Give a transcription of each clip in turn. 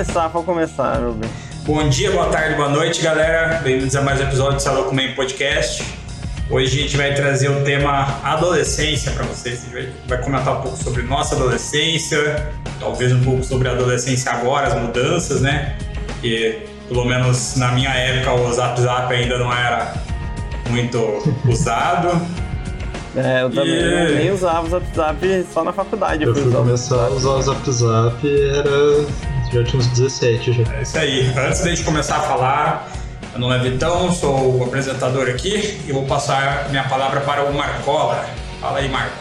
começar, pode começar, meu bem. Bom dia, boa tarde, boa noite, galera. Bem-vindos a mais um episódio do Salão Comem Podcast. Hoje a gente vai trazer o tema adolescência para vocês. A gente vai, comentar um pouco sobre nossa adolescência, talvez um pouco sobre a adolescência agora, as mudanças, né? Que pelo menos na minha época o Zap Zap ainda não era muito usado. É, eu também e... nem usava o Zap Zap só na faculdade. Eu, fui começar a usar o Zap Zap era. Já tinha uns 17 já. É isso aí. Antes de a gente começar a falar, meu nome é Vitão, sou o apresentador aqui e vou passar minha palavra para o Marcola. Fala aí, Marco.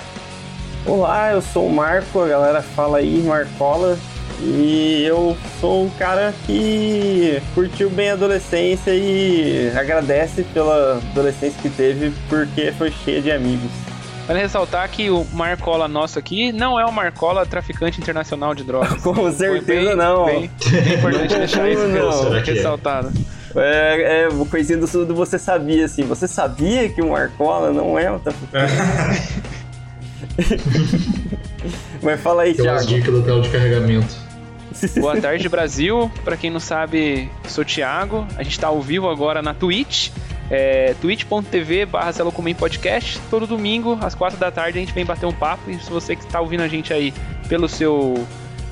Olá, eu sou o Marco, a galera fala aí Marcola. E eu sou um cara que curtiu bem a adolescência e agradece pela adolescência que teve porque foi cheia de amigos. Vale ressaltar que o Marcola nosso aqui não é o Marcola traficante internacional de drogas. Com certeza bem, não. Bem, bem importante deixar isso não. É? ressaltado. É, é coisinha do, do você sabia, assim. Você sabia que o Marcola não é o traficante? Mas fala aí, Thiago. Dicas do tela de carregamento. Boa tarde, Brasil. Para quem não sabe, sou Thiago. A gente está ao vivo agora na Twitch. É, twitch.tv barra Podcast. Todo domingo, às quatro da tarde, a gente vem bater um papo. E se você que está ouvindo a gente aí pelo seu,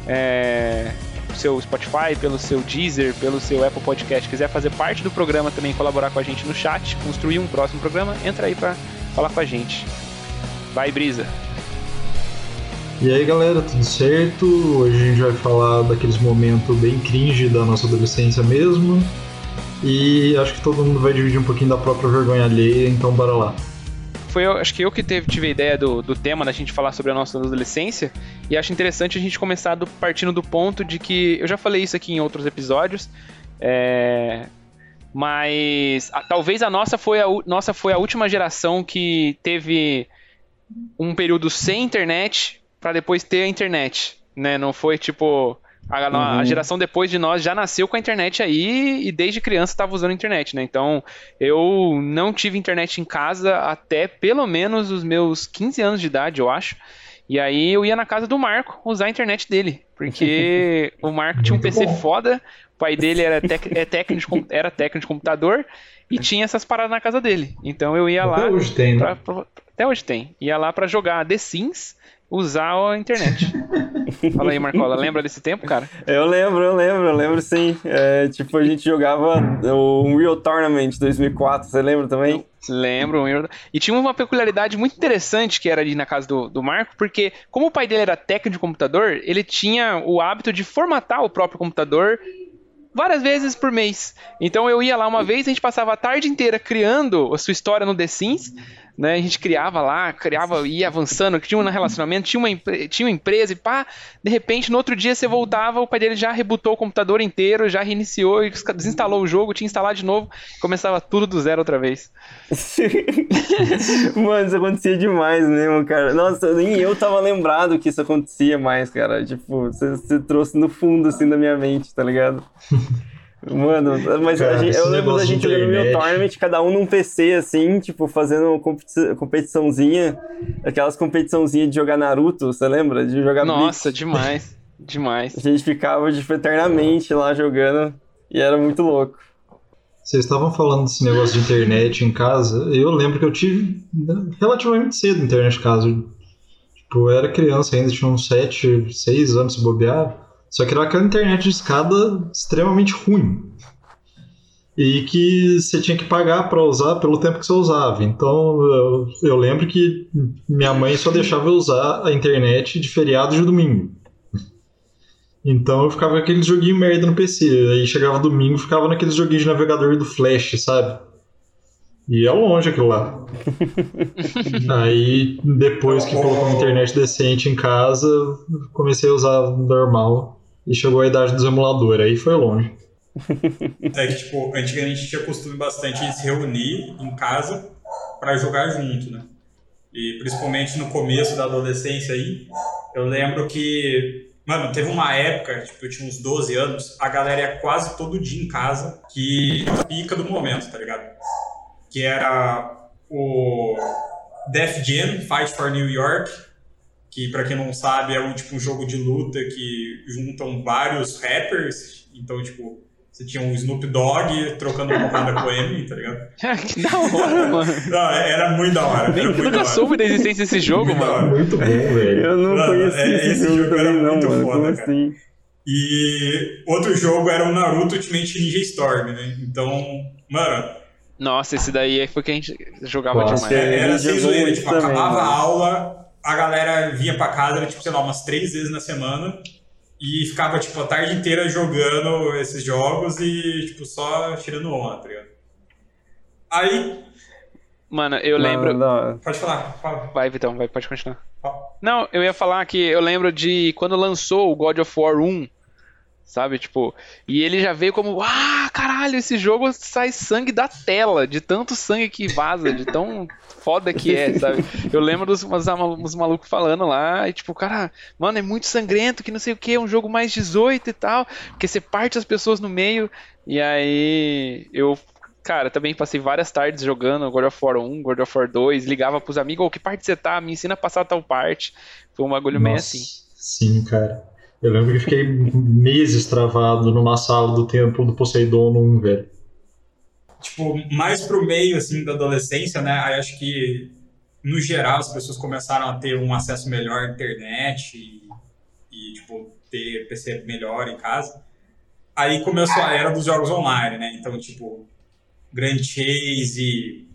é, seu Spotify, pelo seu Deezer, pelo seu Apple Podcast, quiser fazer parte do programa também, colaborar com a gente no chat, construir um próximo programa, entra aí para falar com a gente. Vai, Brisa! E aí galera, tudo certo? Hoje a gente vai falar daqueles momentos bem cringe da nossa adolescência mesmo. E acho que todo mundo vai dividir um pouquinho da própria vergonha alheia, então bora lá. Foi, acho que eu que teve, tive a ideia do, do tema da gente falar sobre a nossa adolescência. E acho interessante a gente começar do, partindo do ponto de que. Eu já falei isso aqui em outros episódios. É, mas a, talvez a nossa foi a, nossa foi a última geração que teve um período sem internet para depois ter a internet, né? Não foi tipo a, uhum. a, geração depois de nós já nasceu com a internet aí e desde criança estava usando a internet, né? Então eu não tive internet em casa até pelo menos os meus 15 anos de idade, eu acho. E aí eu ia na casa do Marco usar a internet dele, porque o Marco tinha um PC bom. foda, o pai dele era, tec, é técnico, era técnico de computador e tinha essas paradas na casa dele. Então eu ia lá. Até hoje tem, né? Pra, até hoje tem. Ia lá para jogar The Sims usar a internet. Fala aí, Marcola, lembra desse tempo, cara? Eu lembro, eu lembro, eu lembro sim. É, tipo, a gente jogava o Unreal Tournament 2004, você lembra também? lembro. E tinha uma peculiaridade muito interessante que era ali na casa do, do Marco, porque como o pai dele era técnico de computador, ele tinha o hábito de formatar o próprio computador várias vezes por mês. Então eu ia lá uma vez, a gente passava a tarde inteira criando a sua história no The Sims, né? A gente criava lá, criava, ia avançando, tinha um relacionamento, tinha uma, tinha uma empresa e pá, de repente no outro dia você voltava, o pai dele já rebutou o computador inteiro, já reiniciou e desinstalou o jogo, tinha instalado de novo, começava tudo do zero outra vez. Mano, isso acontecia demais mesmo, cara. Nossa, nem eu tava lembrado que isso acontecia mais, cara. Tipo, você, você trouxe no fundo assim da minha mente, tá ligado? Mano, mas Cara, gente, eu lembro da gente jogando Real Tournament, cada um num PC, assim, tipo, fazendo competiçãozinha, aquelas competiçãozinhas de jogar Naruto, você lembra? De jogar Nossa, Blitz. demais, demais. A gente ficava, tipo, eternamente lá jogando e era muito louco. Vocês estavam falando desse negócio de internet em casa, eu lembro que eu tive relativamente cedo internet em casa. Tipo, eu era criança ainda, tinha uns 7, 6 anos se bobear. Só que era aquela internet de escada extremamente ruim. E que você tinha que pagar para usar pelo tempo que você usava. Então eu, eu, lembro que minha mãe só deixava eu usar a internet de feriado de domingo. Então eu ficava com aquele joguinho merda no PC. Aí chegava domingo ficava naqueles joguinhos de navegador do Flash, sabe? E é longe aquilo lá. Aí, depois que colocou uma internet decente em casa, comecei a usar normal e chegou a idade dos emuladores, aí foi longe. É que, tipo, antigamente tinha costume bastante de se reunir em casa para jogar junto, né? E principalmente no começo da adolescência aí, eu lembro que, mano, teve uma época, tipo, eu tinha uns 12 anos, a galera ia quase todo dia em casa, que pica do momento, tá ligado? Que era o Def Jam, Fight for New York, que para quem não sabe é um tipo um jogo de luta que juntam vários rappers, então tipo você tinha um Snoop Dogg trocando porrada com o M, tá ligado? que da hora, mano. Não, era muito da hora. Nem, era muito nunca da hora. soube da existência desse jogo, Muito mano. Muito bom, velho. Eu não conheci é- esse, esse jogo jogo era não, muito mano. foda, cara. assim? E outro jogo era o Naruto Ultimate Ninja Storm, né? Então, mano, Nossa, esse daí foi que a gente jogava Clássico. demais. É, era ele sem zoeira, tipo, também, acabava mano. a aula, a galera vinha pra casa, tipo, sei lá, umas três vezes na semana. E ficava, tipo, a tarde inteira jogando esses jogos e, tipo, só tirando onda, tá ligado? Aí, Mano, eu Não, lembro. não. pode falar, fala. Vai, Vitão, vai, pode continuar. fala. Não, eu ia falar que eu lembro de quando lançou o God of War 1, sabe? Tipo, e ele já veio como, ah, caralho, esse jogo sai sangue da tela, de tanto sangue que vaza, de tão foda que é, sabe? Eu lembro dos, dos, dos malucos falando lá, e tipo, cara, mano, é muito sangrento, que não sei o que, é um jogo mais 18 e tal, porque você parte as pessoas no meio, e aí eu. Cara, também passei várias tardes jogando God of War 1, God of War 2, ligava pros amigos, ô, que parte você tá? Me ensina a passar tal parte. Foi um bagulho meio Nossa, assim. Sim, cara. Eu lembro que fiquei meses travado numa sala do templo do Poseidon 1, velho. tipo, mais pro meio, assim, da adolescência, né? Aí acho que, no geral, as pessoas começaram a ter um acesso melhor à internet e, e, tipo, ter PC melhor em casa. Aí começou a era dos jogos online, né? Então, tipo, Grand Chase,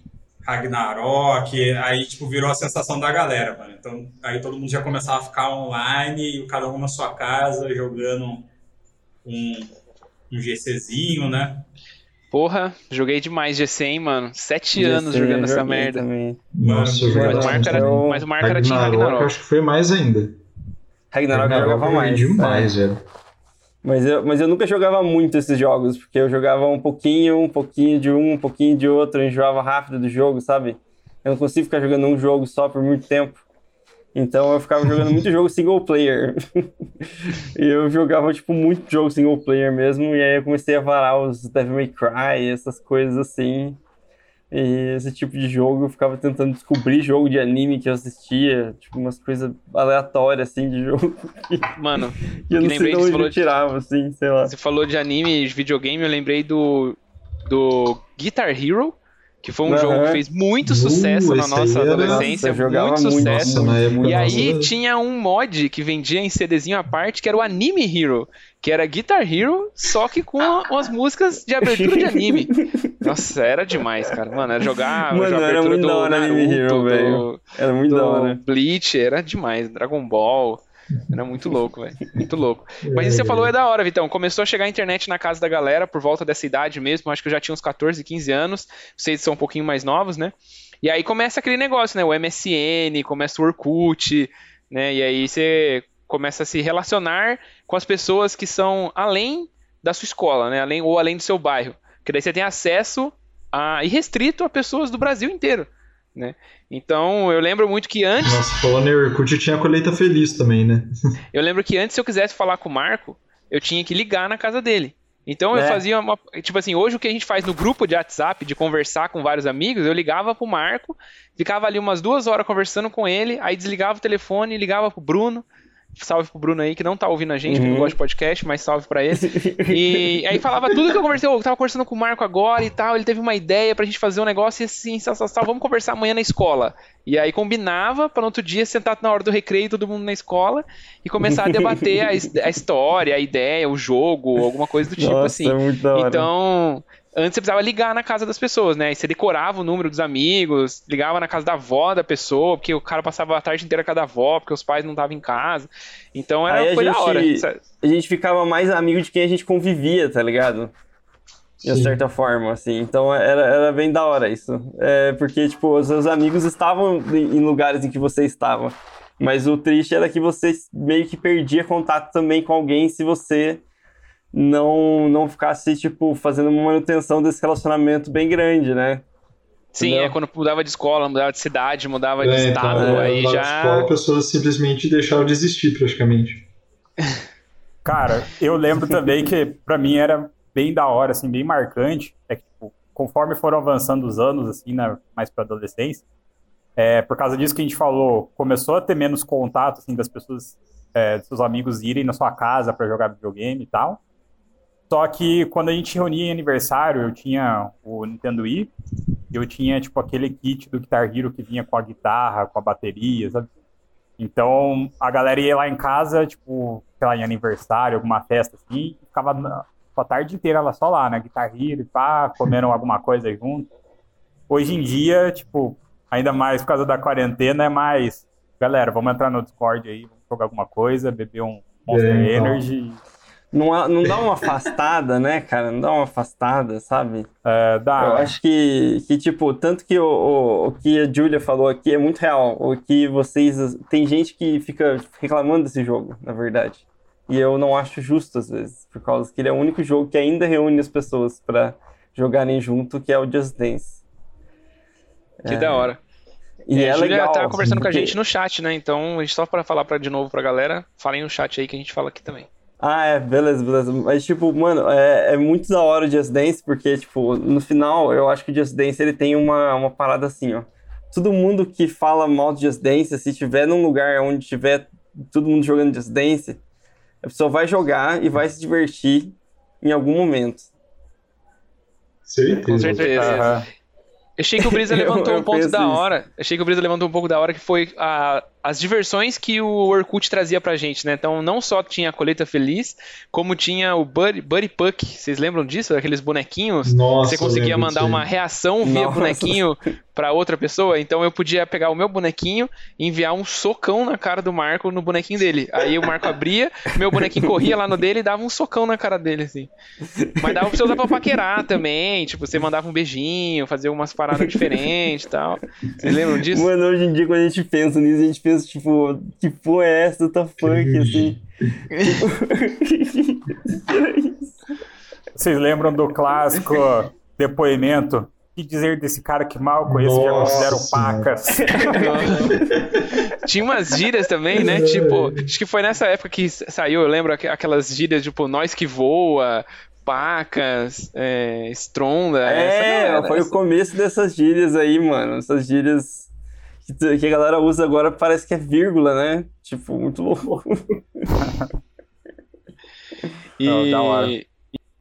Ragnarok, aí, tipo, virou a sensação da galera, mano. Então, aí todo mundo já começava a ficar online, e cada um na sua casa, jogando um, um GCzinho, né? Porra, joguei demais GC, hein, mano. Sete Já anos jogando essa merda. Também. Nossa, Mano, Mas o Marco era, Eu- mas o Marco era Team Ragnarok, Ragnarok. acho que foi mais ainda. Ragnarok eu jogava mais. demais, é. velho. Mas eu, mas eu nunca jogava muito esses jogos, porque eu jogava um pouquinho, um pouquinho de um, um pouquinho de outro, eu enjoava rápido do jogo, sabe? Eu não consigo ficar jogando um jogo só por muito tempo. Então eu ficava jogando muito jogo single player. e eu jogava, tipo, muito jogo single player mesmo, e aí eu comecei a varar os Devil May Cry, essas coisas assim. E esse tipo de jogo eu ficava tentando descobrir jogo de anime que eu assistia, tipo, umas coisas aleatórias assim de jogo. Mano, E eu não sei lembrei de que você onde falou eu de- tirava, assim, sei lá. você falou de anime, de videogame, eu lembrei do, do Guitar Hero, que foi um Aham. jogo que fez muito Uh, sucesso na esse nossa era- adolescência, muito muito. sucesso. Nossa, na época E aí tinha um mod que vendia em CDzinho à parte, que era o Anime Hero, que era Guitar Hero, só que com umas músicas de abertura de anime. Nossa, era demais, cara. Mano, era jogar Mano, a era abertura muito do da hora Anime Naruto, Hero, do- velho. Era muito do da hora. Bleach, era demais. Dragon Ball. Era muito louco, velho. Muito louco. Mas isso que você falou é da hora, Vitão. Começou a chegar a internet na casa da galera por volta dessa idade mesmo. Acho que eu já tinha uns 14, 15 anos. Vocês são um pouquinho mais novos, né? E aí começa aquele negócio, né? O MSN, começa o Orkut, né? E aí você começa a se relacionar com as pessoas que são além da sua escola, né? Além, ou além do seu bairro. Que daí você tem acesso a, irrestrito a pessoas do Brasil inteiro, né? Então, eu lembro muito que antes Nossa, falando em Orkut, tinha a colheita feliz também, né? eu lembro que antes, se eu quisesse falar com o Marco, eu tinha que ligar na casa dele. Então eu É. fazia uma. Tipo assim, hoje o que a gente faz no grupo de WhatsApp, de conversar com vários amigos, eu ligava pro Marco, ficava ali umas duas horas conversando com ele, aí desligava o telefone, ligava pro Bruno. Salve pro Bruno aí, que não tá ouvindo a gente, que não Uhum. gosta de podcast, mas salve pra ele. E aí falava tudo que eu conversei. Eu tava conversando com o Marco agora e tal. Ele teve uma ideia pra gente fazer um negócio e assim, sal, sal, sal, vamos conversar amanhã na escola. E aí combinava pra no outro dia sentar na hora do recreio, todo mundo na escola, e começar a debater a, a história, a ideia, o jogo, alguma coisa do tipo Nossa, assim. é muito da hora. Então, antes você precisava ligar na casa das pessoas, né? E você decorava o número dos amigos, ligava na casa da avó da pessoa, porque o cara passava a tarde inteira com a da avó, porque os pais não estavam em casa. Então era, Aí foi da gente- hora. a gente ficava mais amigo de quem a gente convivia, tá ligado? De Sim. certa forma, assim. Então era, era bem da hora isso. É, porque, tipo, os seus amigos estavam em em lugares em que você estava. Mas o triste era que você meio que perdia contato também com alguém se você não, não ficasse, tipo, fazendo uma manutenção desse relacionamento bem grande, né? Sim, Entendeu? é quando mudava de escola, mudava de cidade, mudava de É, então, estado, é, aí já. escola, a pessoa simplesmente deixava de existir, praticamente. Cara, eu lembro também que pra mim era bem da hora, assim, bem marcante. É que, tipo, conforme foram avançando os anos, assim, na, mais pra adolescência, é, por causa disso que a gente falou, começou a ter menos contato, assim, das pessoas, é, dos seus amigos irem na sua casa para jogar videogame e tal. Só que quando a gente reunia em aniversário, eu tinha o Nintendo Wii, eu tinha, tipo, aquele kit do Guitar Hero que vinha com a guitarra, com a bateria, sabe? Então, a galera ia lá em casa, tipo, sei lá, em aniversário, alguma festa assim, e ficava a tarde inteira lá só lá, né? Guitar Hero e pá, comendo alguma coisa junto. Hoje em dia, tipo, ainda mais por causa da quarentena, é mais. Galera, vamos entrar no Discord aí, vamos jogar alguma coisa, beber um Monster é, então. Não, não dá uma afastada, né, cara? Não dá uma afastada, sabe? É, dá. Eu acho que, que tipo, tanto que o, o, o que a Julia falou aqui é muito real. O que vocês. Tem gente que fica reclamando desse jogo, na verdade. E eu não acho justo, às vezes, por causa que ele é o único jogo que ainda reúne as pessoas para jogarem junto, que é o Just Dance. Que é... da hora. E é, é a legal, tava conversando porque... com a gente no chat, né? Então, a gente só para falar para de novo pra galera, falem no chat aí que a gente fala aqui também. Ah, é, beleza, beleza. Mas, tipo, mano, é, é muito da hora o Just Dance, porque, tipo, no final, eu acho que o Just Dance, ele tem uma, uma parada assim, ó. Todo mundo que fala mal do Just Dance, se tiver num lugar onde tiver todo mundo jogando Just Dance, a pessoa vai jogar e vai se divertir em algum momento. Certeza. Com certeza. Uhum. Achei que o Brisa levantou eu, eu um ponto da isso. hora. Achei que o Brisa levantou um pouco da hora que foi a, as diversões que o Orkut trazia pra gente, né? Então, não só tinha a coleta feliz, como tinha o Buddy, Buddy Puck. Vocês lembram disso? Aqueles bonequinhos? Nossa, você conseguia mandar uma reação via Nossa. bonequinho para outra pessoa. Então, eu podia pegar o meu bonequinho e enviar um socão na cara do Marco no bonequinho dele. Aí o Marco abria, meu bonequinho corria lá no dele e dava um socão na cara dele, assim. Mas dava pra você usar pra paquerar também. Tipo, você mandava um beijinho, fazer umas paradas diferentes e tal. Vocês lembram disso? Mano, hoje em dia, quando a gente pensa nisso, a gente pensa, tipo, que porra é essa? Tá funk, assim. Vocês lembram do clássico depoimento? Que dizer desse cara que mal conheço Nossa. já considero pacas? Tinha umas gírias também, né? Tipo, acho que foi nessa época que saiu, eu lembro aquelas gírias, tipo, nós que voa, pacas, é, estronda. É, foi essa. o começo dessas gírias aí, mano. Essas gírias que a galera usa agora parece que é vírgula, né? Tipo, muito louco. e... Não, da hora.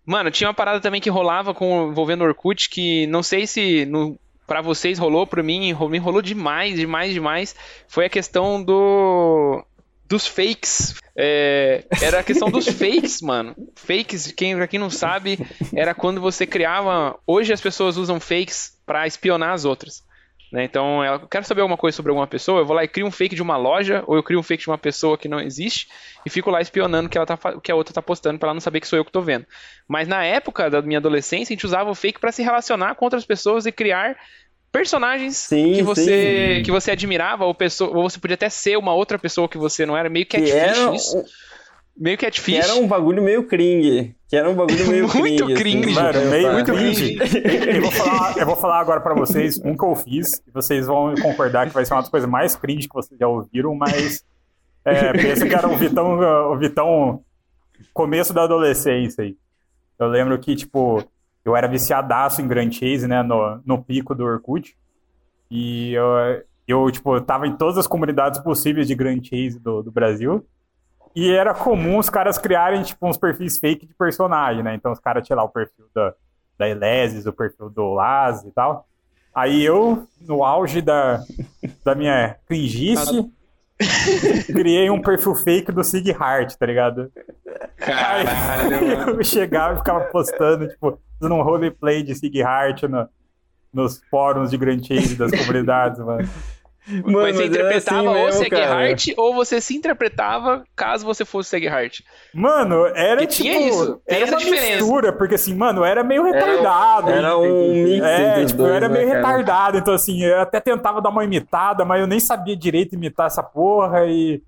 Mano, tinha uma parada também que rolava com envolvendo Orkut que não sei se no, pra vocês rolou, pra mim, me rolou demais, demais, demais. Foi a questão do dos fakes. É, era a questão dos fakes, mano. Fakes, quem, pra quem não sabe, era quando você criava. Hoje as pessoas usam fakes para espionar as outras. Né? Então, eu quero saber alguma coisa sobre alguma pessoa, eu vou lá e crio um fake de uma loja, ou eu crio um fake de uma pessoa que não existe, e fico lá espionando o que, ela tá, que a outra tá postando para ela não saber que sou eu que tô vendo. Mas na época da minha adolescência, a gente usava o fake para se relacionar com outras pessoas e criar personagens sim, que você sim. que você admirava ou, pessoa, ou você podia até ser uma outra pessoa que você não era meio catfish era isso. Meio catfish. Que era um bagulho meio cringe. Que era um bagulho meio muito cringe. cringe. Assim, Mano, meio muito cringe. eu, vou falar, eu vou falar agora pra vocês um que eu fiz. E vocês vão concordar que vai ser uma das coisas mais cringe que vocês já ouviram, mas é, pensa que era o Vitão, o Vitão começo da adolescência aí. Eu lembro que, tipo, eu era viciadaço em Grand Chase, né, no, no pico do Orkut. E eu, eu, tipo, tava em todas as comunidades possíveis de Grand Chase do, do Brasil. E era comum os caras criarem, tipo, uns perfis fake de personagem, né? Então os caras tinham lá o perfil da, da Elesis, o perfil do Laz e tal. Aí eu, no auge da, da minha cringice, criei um perfil fake do Sig Heart, tá ligado? Caralho, Aí, eu chegava e ficava postando, tipo, fazendo um roleplay de Sig Heart no, nos fóruns de Grand Chase das comunidades, mano. Mano, mas você interpretava assim ou Seghart ou você se interpretava caso você fosse Seghart. Mano, era tipo, tinha isso. Era uma diferença. mistura, porque assim, mano, era meio retardado. Era, era um mix É, tipo, dois, eu era meio né, retardado, então assim, eu até tentava dar uma imitada, mas eu nem sabia direito imitar essa porra e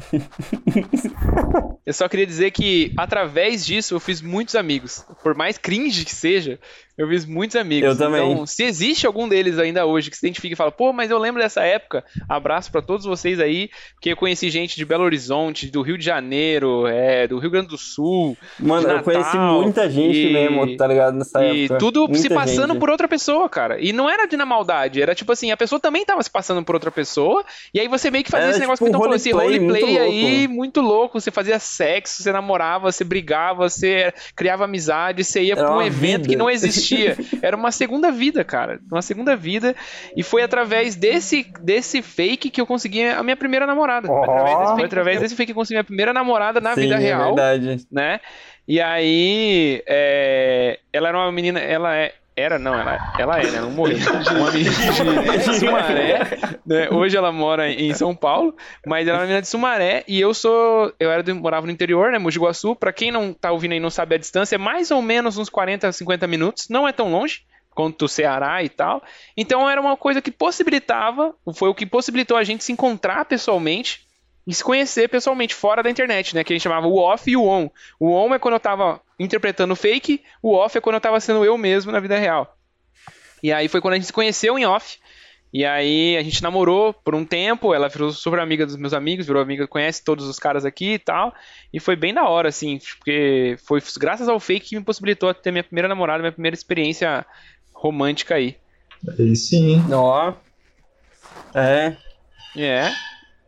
Eu só queria dizer que através disso eu fiz muitos amigos. Por mais cringe que seja, Eu fiz muitos amigos. Eu também. Então, se existe algum deles ainda hoje que se identifica e fala, pô, mas eu lembro dessa época, abraço para todos vocês aí, porque eu conheci gente de Belo Horizonte, do Rio de Janeiro, é, do Rio Grande do Sul. Mano, eu conheci muita gente e... mesmo, tá ligado? Nessa e época. E tudo muita se passando gente. por outra pessoa, cara. E não era de na maldade, era tipo assim, a pessoa também tava se passando por outra pessoa, e aí você meio que fazia Era esse negócio tipo que então falou, esse roleplay aí, louco. muito louco. Você fazia sexo, você namorava, você brigava, você criava amizade, você ia Era pra um evento vida. que não existia. Era uma segunda vida, cara. Uma segunda vida. E foi através desse, desse fake que eu consegui a minha primeira namorada. Foi através desse, foi através desse fake que eu consegui a minha primeira namorada na Sim, vida é real verdade. né? E aí, é, ela era uma menina, ela é, era, não, ela, ela é, né? Não morreu. Uma menina de Sumaré, né? Hoje ela mora em São Paulo, mas ela é uma menina de Sumaré e eu sou, eu era do- morava no interior, né? Mogi Guaçu. Pra quem não tá ouvindo aí e não sabe a distância, é mais ou menos uns 40, 50 minutos. Não é tão longe quanto o Ceará e tal. Então era uma coisa que possibilitava, foi o que possibilitou a gente se encontrar pessoalmente e se conhecer pessoalmente fora da internet, né? Que a gente chamava o off e o on. O on é quando eu tava interpretando fake, o off é quando eu tava sendo eu mesmo na vida real. E aí foi quando a gente se conheceu em off. E aí a gente namorou por um tempo, ela virou super amiga dos meus amigos, virou amiga, conhece todos os caras aqui e tal. E foi bem da hora, assim, porque foi graças ao fake que me possibilitou ter minha primeira namorada, minha primeira experiência romântica aí. Aí sim. Ó. É. É.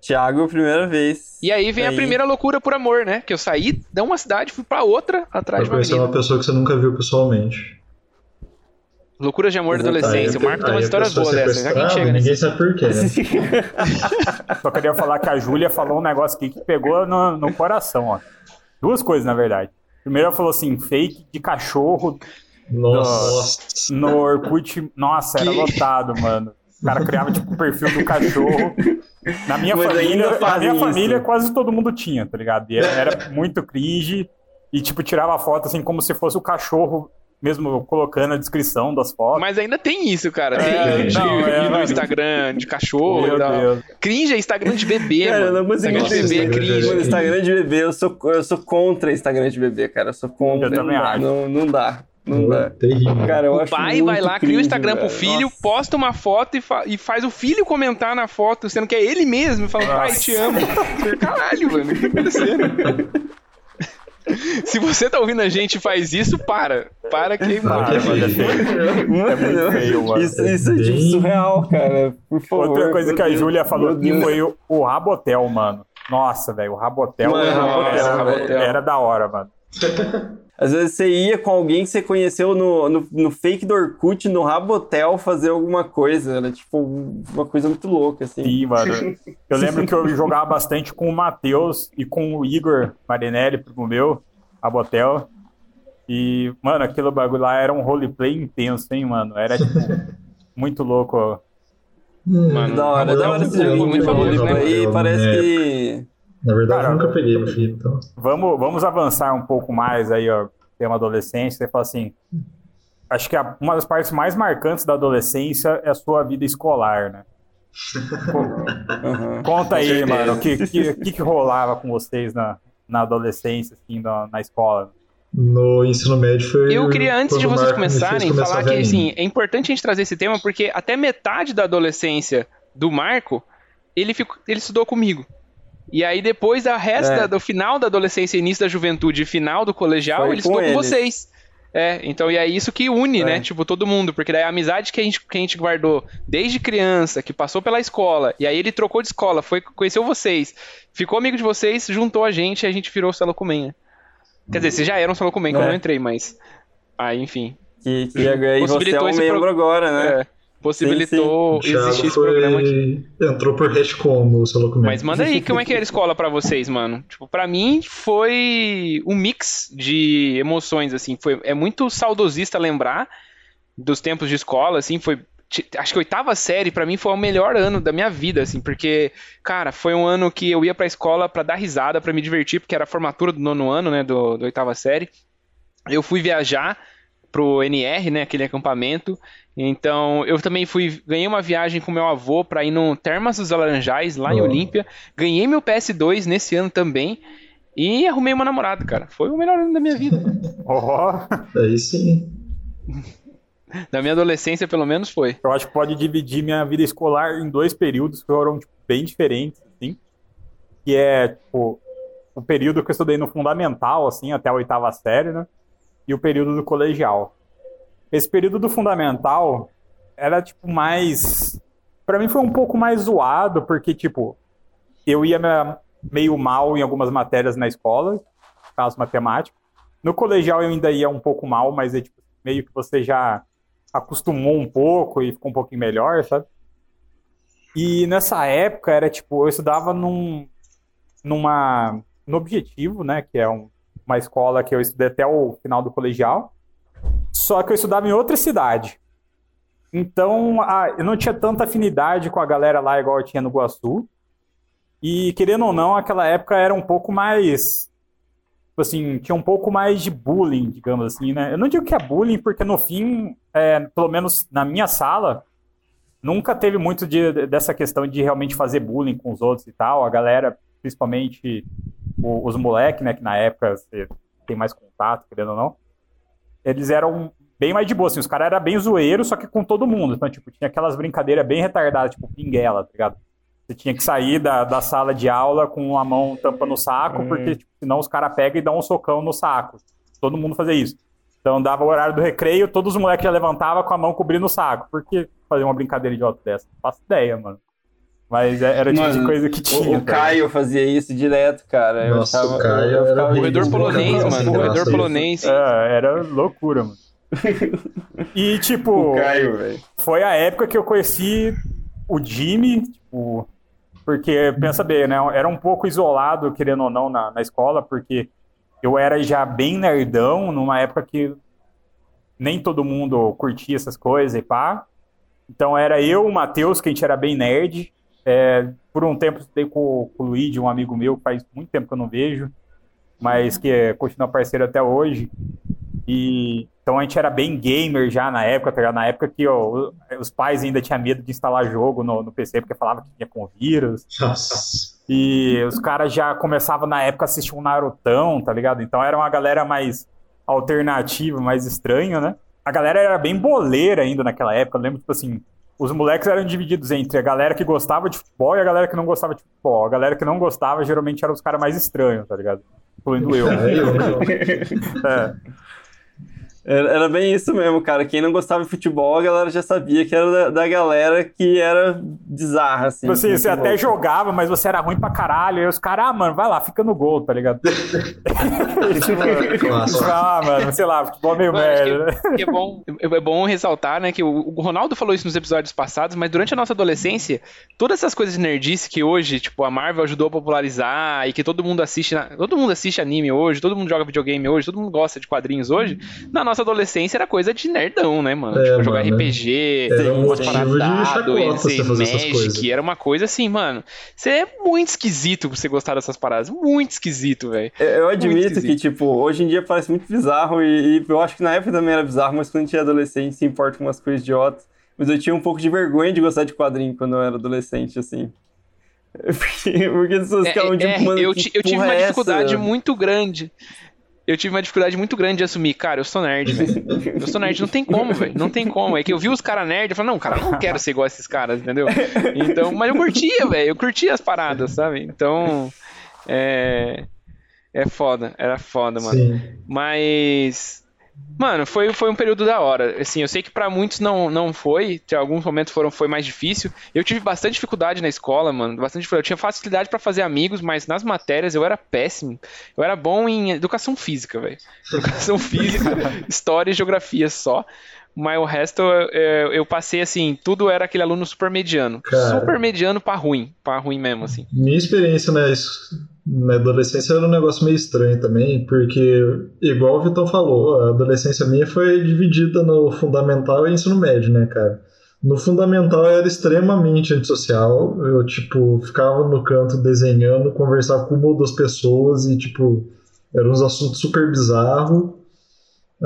Thiago, primeira vez. E aí vem a Aí. primeira loucura por amor, né? Que eu saí de uma cidade, fui pra outra atrás Pra de uma conhecer menina. uma pessoa que você nunca viu pessoalmente. Loucuras de amor da adolescência. O Marco tem umas histórias boas dessas. Já quem chega Ninguém nesse. sabe por quê, né? Só queria falar que a Júlia falou um negócio aqui que pegou no, no coração, ó. Duas coisas, na verdade. Primeiro ela falou assim, fake de cachorro Nossa. no Orkut. Nossa, era Que- lotado, mano. O cara criava, tipo, o perfil do cachorro. Na minha Mas família, na minha isso. família quase todo mundo tinha, tá ligado? E era, era muito cringe. E, tipo, tirava foto, assim, como se fosse o cachorro, mesmo colocando a descrição das fotos. Mas ainda tem isso, cara. Tem É, de, não, é, no. Instagram de cachorro Meu e tal. Deus. Cringe é Instagram de bebê, Cara, eu mano. não consigo Instagram de bebê é entender. cringe. Mano, Instagram de bebê, eu sou, eu sou contra Instagram de bebê, cara. Eu sou contra. Eu também não acho. Não, não dá. Não dá. Terrível. Cara, eu O acho pai vai lá, cria o Instagram pro velho. filho, Nossa. posta uma foto e, fa- e faz o filho comentar na foto, sendo que é ele mesmo, falando, pai, Nossa. te amo. Caralho, mano, o que tá acontecendo? Se você tá ouvindo a gente e faz isso, para. Para que Para, é É muito feio, mano. Isso, isso é tipo surreal, cara. Por favor. Outra coisa que a. Júlia falou aqui foi o, o Rabotel, mano. Nossa, velho, o Rabotel, Mano, era, Rabotel, era- Rabotel. era da hora, mano. Às vezes você ia com alguém que você conheceu no, no, no fake do Orkut, no Rabotel, fazer alguma coisa. Era tipo uma coisa muito louca, assim. Sim, mano. Eu lembro que eu jogava bastante com o Matheus e com o Igor Marinelli, primo meu, Rabotel. E, mano, aquele bagulho lá era um roleplay intenso, hein, mano? Era, tipo, muito louco. Mano, Da hora, da hora esse muito jogo. muito famoso, né? Aí parece É. que. Na verdade, Cara, eu nunca peguei no filho, então. Vamos, vamos avançar um pouco mais aí, ó, tema adolescência. Você fala assim, acho que a- uma das partes mais marcantes da adolescência é a sua vida escolar, né? Aham. Conta aí, mano, o que, que, que, rolava com vocês na, na adolescência, assim, na, na escola? No ensino médio foi. Eu queria, antes de o vocês começarem, começar falar que assim, é importante a gente trazer esse tema porque até metade da adolescência do Marco, ele, ficou, ele estudou comigo. E aí depois, a resto É. do final da adolescência, início da juventude e final do colegial, Foi ele estudou com eles. vocês. É, então e é isso que une, É. né? Tipo, todo mundo, porque daí a amizade que a, gente, que a gente guardou desde criança, que passou pela escola, e aí ele trocou de escola, foi conheceu vocês, ficou amigo de vocês, juntou a gente e a gente virou né? Quer dizer, vocês já eram Celocumen quando É. eu entrei, mas... Aí, enfim, Que, que aí você é um membro pro- agora, né? é, possibilitou O Thiago existir esse foi... programa aqui. Entrou por retcon no seu documento. Mas manda aí, como é que era a escola pra vocês, mano? Tipo, pra mim foi um mix de emoções, assim. Foi, é muito saudosista lembrar dos tempos de escola, assim. Foi, acho que a oitava série pra mim foi o melhor ano da minha vida, assim. Porque, cara, foi um ano que eu ia pra escola pra dar risada, pra me divertir, porque era a formatura do nono ano, né, do, do oitava série. Eu fui viajar pro NR, né, aquele acampamento. Então, eu também fui, ganhei uma viagem com meu avô para ir no Termas dos Alaranjais, lá em Ó. Olímpia. Ganhei meu PS2 nesse ano também. E arrumei uma namorada, cara. Foi o melhor ano da minha vida. Ó, Aí sim. Na minha adolescência, pelo menos, foi. Eu acho que pode dividir minha vida escolar em dois períodos que foram tipo, bem diferentes, assim. Que é, tipo, o período que eu estudei no fundamental, assim, até a oitava série, né? E o período do colegial. Esse período do fundamental era, tipo, mais. Pra mim foi um pouco mais zoado, porque, tipo, eu ia meio mal em algumas matérias na escola, caso matemático. No colegial eu ainda ia um pouco mal, mas é, tipo, meio que você já acostumou um pouco e ficou um pouquinho melhor, sabe? E nessa época era tipo, eu estudava num, numa, no Objetivo, né, que é um, uma escola que eu estudei até o final do colegial, só que eu estudava em outra cidade. Então, a, eu não tinha tanta afinidade com a galera lá igual eu tinha no Guaçu. E, querendo ou não, aquela época era um pouco mais Tipo assim, tinha um pouco mais de bullying, digamos assim, né? Eu não digo que é bullying, porque no fim, é, pelo menos na minha sala, nunca teve muito de, dessa questão de realmente fazer bullying com os outros e tal. A galera, principalmente o, os moleques, né, que na época você tem mais contato, querendo ou não, eles eram bem mais de boa, assim, os caras eram bem zoeiros, só que com todo mundo. Então, tipo, tinha aquelas brincadeiras bem retardadas, tipo pinguela, tá ligado? Você tinha que sair da, da sala de aula com a mão tampando o saco, hum. porque tipo, senão os caras pegam e dão um socão no saco. Todo mundo fazia isso. Então dava o horário do recreio, todos os moleques já levantavam com a mão cobrindo o saco. Por que fazer uma brincadeira idiota dessa? Não faço ideia, mano. Mas é, era o tipo de coisa que tinha. O, o Caio fazia isso direto, cara. Nossa, eu ficava, o Caio eu ficava corredor polonês, mano. Corredor polonês. É, era loucura, mano. E, tipo, o Caio, foi a época que eu conheci o Jimmy, tipo, porque, pensa bem, né? Era um pouco isolado, querendo ou não, na, na escola, porque eu era já bem nerdão, numa época que nem todo mundo curtia essas coisas e pá. Então era eu, o Matheus, que a gente era bem nerd. É, por um tempo estudei com, com o Luigi, um amigo meu, faz muito tempo que eu não vejo, mas que é, continua parceiro até hoje. E então a gente era bem gamer já na época, tá na época que ó, os pais ainda tinham medo de instalar jogo no, no PC porque falava que tinha com vírus. Nossa. E os caras já começavam na época a assistir um Narutão, tá ligado? Então era uma galera mais alternativa, mais estranha, né? A galera era bem boleira ainda naquela época. Eu lembro, tipo assim, os moleques eram divididos entre a galera que gostava de futebol e a galera que não gostava de futebol. A galera que não gostava geralmente eram os caras mais estranhos, tá ligado? Incluindo eu. É, é. Era bem isso mesmo, cara. Quem não gostava de futebol, a galera já sabia que era da, da galera que era bizarra, assim. Tipo assim você até jogava, mas você era ruim pra caralho. Aí os caras, ah, mano, vai lá, fica no gol, tá ligado? ah, mano, sei lá, futebol é meio merda. Né? É, bom, é bom ressaltar, né, que o, o Ronaldo falou isso nos episódios passados, mas durante a nossa adolescência, todas essas coisas de nerdice que hoje, tipo, a Marvel ajudou a popularizar e que todo mundo assiste, todo mundo assiste anime hoje, todo mundo joga videogame hoje, todo mundo gosta de quadrinhos hoje, na nossa adolescência era coisa de nerdão, né, mano? É, tipo, jogar mano, RPG, era um umas paradas Magic, era uma coisa assim, mano. Você é muito esquisito você gostar dessas paradas. Muito esquisito, velho. Eu admito que, tipo, hoje em dia parece muito bizarro e, e, eu acho que na época também era bizarro, mas quando a gente é adolescente se importa com umas coisas idiotas. Mas eu tinha um pouco de vergonha de gostar de quadrinho quando eu era adolescente, assim. Porque, porque as pessoas é, ficavam, tipo, é, mano, eu, eu tive uma é dificuldade essa? muito grande eu tive uma dificuldade muito grande de assumir, cara, eu sou nerd, velho. Eu sou nerd, não tem como, velho. Não tem como. É que eu vi os caras nerd e falei, não, cara, eu não quero ser igual a esses caras, entendeu? Então, mas eu curtia, velho. Eu curtia as paradas, sabe? Então, é. É foda, era foda, mano. Sim. Mas. Mano, foi, foi um período da hora. Assim, eu sei que para muitos não, não foi. Em alguns momentos foram, foi mais difícil. Eu tive bastante dificuldade na escola, mano. Bastante Eu tinha facilidade para fazer amigos, mas nas matérias eu era péssimo. Eu era bom em educação física, velho. Educação física, história e geografia só. Mas o resto eu, eu, passei assim, tudo era aquele aluno super mediano. Cara, super mediano pra ruim. Pra ruim mesmo, assim. Minha experiência na, na adolescência era um negócio meio estranho também, porque, igual o Vitão falou, a adolescência minha foi dividida no fundamental e ensino médio, né, cara? No fundamental eu era extremamente antissocial, eu, tipo, ficava no canto desenhando, conversava com uma ou duas pessoas e, tipo, eram uns assuntos super bizarros.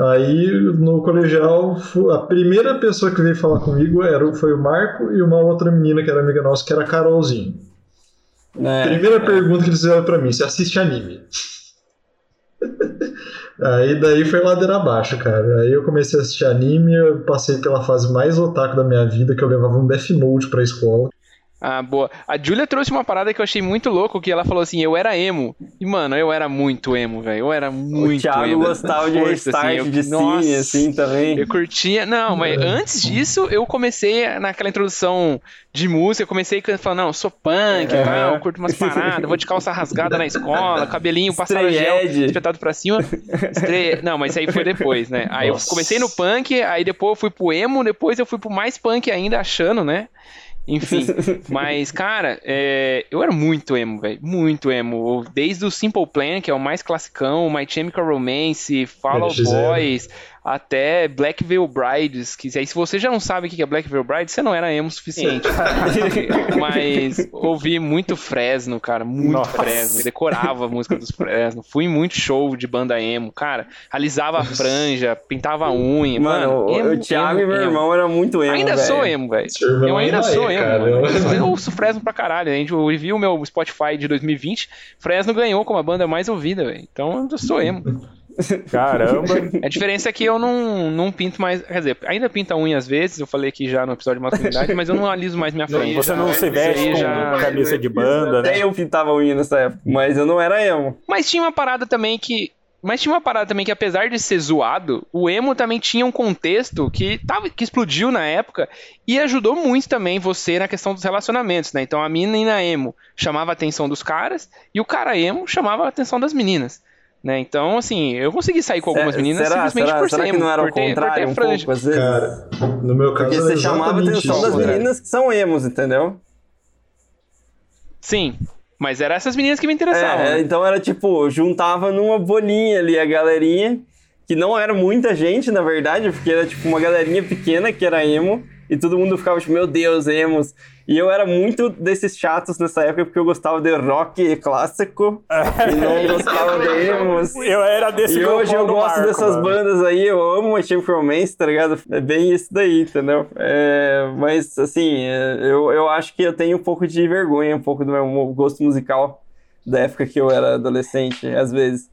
Aí no colegial, a primeira pessoa que veio falar comigo era, foi o Marco e uma outra menina que era amiga nossa, que era a Carolzinho. É, primeira é. pergunta que eles fizeram pra mim: você assiste anime? Aí daí foi ladeira abaixo, cara. Aí eu comecei a assistir anime, eu passei pela fase mais otaku da minha vida, que eu levava um Death Note pra escola. Ah, boa. A Julia trouxe uma parada que eu achei muito louco, que ela falou assim, eu era emo. E, mano, eu era muito emo, velho. Eu era muito o Thiago emo. gostava de Força, restart, assim, eu- de Nossa, cine, assim, também. Eu curtia. Não, mas antes disso, eu comecei naquela introdução de música, eu comecei falando, não, eu sou punk, É. tal, eu curto umas paradas, vou de calça rasgada na escola, cabelinho, passava Stray gel, espetado pra cima. Stray- Não, mas isso aí foi depois, né? Aí eu Nossa. comecei no punk, aí depois eu fui pro emo, depois eu fui pro mais punk ainda, achando, né? Enfim, mas, cara, é, eu era muito emo, velho. Muito emo. Desde o Simple Plan, que é o mais classicão, My Chemical Romance, Fall Out NX0. Boys, até Black Veil Brides. Que aí, se você já não sabe o que é Black Veil Brides, você não era emo o suficiente. mas ouvi muito Fresno, cara. Muito Nossa. Fresno. Eu decorava a música dos Fresno. Fui em muito show de banda emo, cara. Alisava a franja, pintava a unha. Mano, o- emo, o Thiago emo, e meu emo. irmão era muito emo, Ainda velho. sou emo, velho. Eu ainda sou é, emo, cara. mano. Eu, eu ouço Fresno pra caralho. A gente, eu vi o meu Spotify de 2020. Fresno ganhou como a banda mais ouvida, velho. Então eu sou emo. Caramba. A diferença é que eu não, não pinto mais. Quer dizer, ainda pinto a unha às vezes. Eu falei aqui já no episódio de masculinidade, mas eu não aliso mais minha frente. Você não se veste com já- camisa de banda, Até né? eu pintava unha nessa época, mas eu não era emo. Mas tinha uma parada também que. Mas tinha uma parada também que, apesar de ser zoado, o emo também tinha um contexto que, tava, que explodiu na época e ajudou muito também você na questão dos relacionamentos, né? Então a menina emo chamava a atenção dos caras e o cara emo chamava a atenção das meninas. Né? Então, assim, eu consegui sair com algumas Será- meninas será, simplesmente será, por será ser que emo, não era por o ter- por ter contrário um franja. pouco? Cara, no meu caso Porque era você chamava a atenção isso, das cara. meninas que são emos, entendeu? Sim, mas eram essas meninas que me interessavam. É, né? então era tipo, juntava numa bolinha ali a galerinha, que não era muita gente, na verdade, porque era tipo uma galerinha pequena que era emo, e todo mundo ficava tipo, meu Deus, emos. E eu era muito desses chatos nessa época, porque eu gostava de rock clássico, e não gostava de emos. Eu era desse E hoje eu gosto Marco, dessas mano. bandas aí, eu amo a Chemical Romance, tá ligado? É bem isso daí, entendeu? É, mas, assim, é, eu, eu acho que eu tenho um pouco de vergonha, um pouco do meu gosto musical da época que eu era adolescente, às vezes.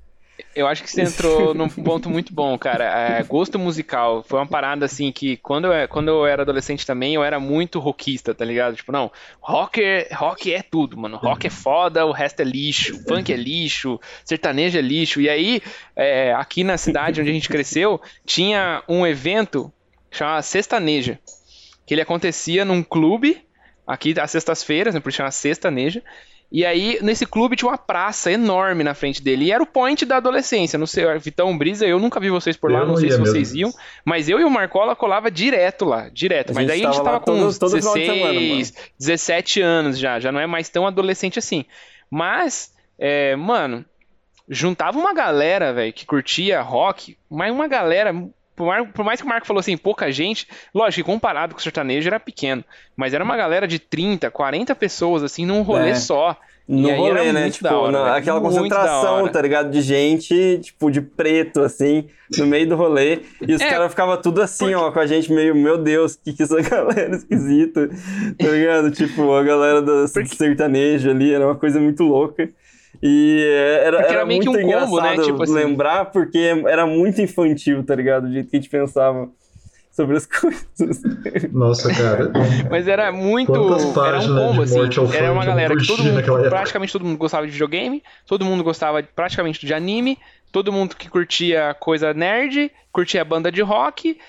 Eu acho que você entrou num ponto muito bom, cara. É, gosto musical. Foi uma parada assim que quando eu, quando eu era adolescente também, eu era muito rockista, tá ligado? Tipo, não, rock é, rock é tudo, mano. Rock é foda, o resto é lixo. Funk é lixo, sertanejo é lixo. E aí, é, aqui na cidade onde a gente cresceu, tinha um evento chamado Sextaneja. Que ele acontecia num clube, aqui às sextas-feiras, né? Por isso chama Sextaneja. E aí, nesse clube tinha uma praça enorme na frente dele. E era o point da adolescência. Não sei, Vitão, Brisa, eu nunca vi vocês por lá, Eu não sei se vocês mesmo. iam. Mas eu e o Marcola colava direto lá, direto. A mas aí a gente tava com todo- uns todo final de 16, semana, mano. 17 anos já. Já não é mais tão adolescente assim. Mas, é, mano, juntava uma galera, velho, que curtia rock, mas uma galera. Por mais, por mais que o Marco falou assim, pouca gente, lógico que comparado com o sertanejo era pequeno, mas era uma galera de 30, 40 pessoas, assim, num rolê É. só. No E aí rolê, né? Tipo, hora, na- velho. aquela concentração, tá ligado? De gente, tipo, de preto, assim, no meio do rolê. E os É. caras ficavam tudo assim, ó, com a gente meio, meu Deus, que que essa galera esquisita, tá ligado? tipo, a galera do Porque- sertanejo ali, era uma coisa muito louca. E era, era, era meio que muito um combo, né? engraçado Tipo assim. lembrar, porque era muito infantil, tá ligado? O jeito que a gente pensava sobre as coisas. Nossa, cara. Mas era muito. Era um combo, de assim. Era uma galera que todo mundo. naquela época. Praticamente todo mundo gostava de videogame, todo mundo gostava praticamente de anime, todo mundo que curtia coisa nerd, curtia banda de rock.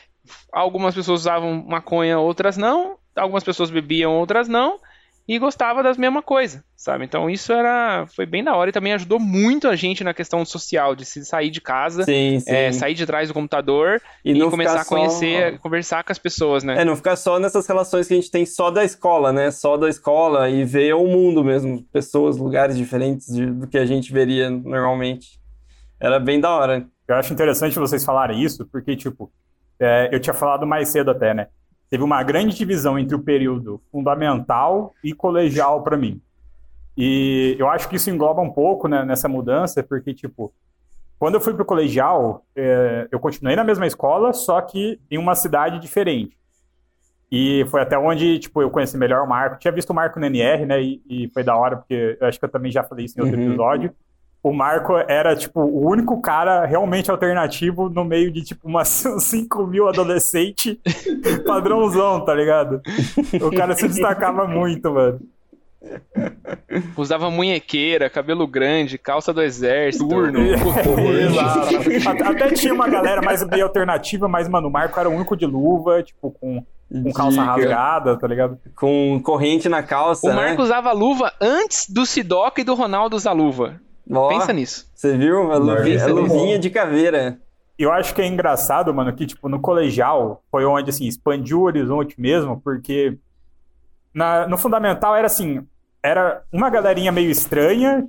Algumas pessoas usavam maconha, outras não. Algumas pessoas bebiam, outras não. E gostava das mesmas coisas, sabe? Então isso era. Foi bem da hora e também ajudou muito a gente na questão social, de se sair de casa. Sim, sim. é, sair de trás do computador e, não começar a conhecer, só- conversar com as pessoas, né? É, não ficar só nessas relações que a gente tem só da escola, né? Só da escola e ver o mundo mesmo, pessoas, lugares diferentes de- do que a gente veria normalmente. Era bem da hora. Eu acho interessante vocês falarem isso, porque, tipo, é, eu tinha falado mais cedo até, né? Teve uma grande divisão entre o período fundamental e colegial para mim. E eu acho que isso engloba um pouco né, nessa mudança, porque, tipo, quando eu fui pro colegial, é, eu continuei na mesma escola, só que em uma cidade diferente. E foi até onde, tipo, eu conheci melhor o Marco. Tinha visto o Marco no NR, né? E, e foi da hora, porque eu acho que eu também já falei isso em outro Uhum. episódio. O Marco era, tipo, o único cara realmente alternativo no meio de, tipo, umas 5 mil adolescentes padrãozão, tá ligado? O cara se destacava muito, mano. Usava munhequeira, cabelo grande, calça do exército. Turno. Até tinha uma galera mais meio alternativa, mas, mano, o Marco era o único de luva, tipo, com, com calça Dica. rasgada, tá ligado? Com corrente na calça, O né? Marco usava luva antes do Sidoca e do Ronaldo usar luva. Ó, Pensa nisso. Você viu? A luvinha, a luvinha de caveira. Eu acho que é engraçado, mano, que, tipo, no colegial foi onde, assim, expandiu o horizonte mesmo, porque na- no fundamental era assim, era uma galerinha meio estranha,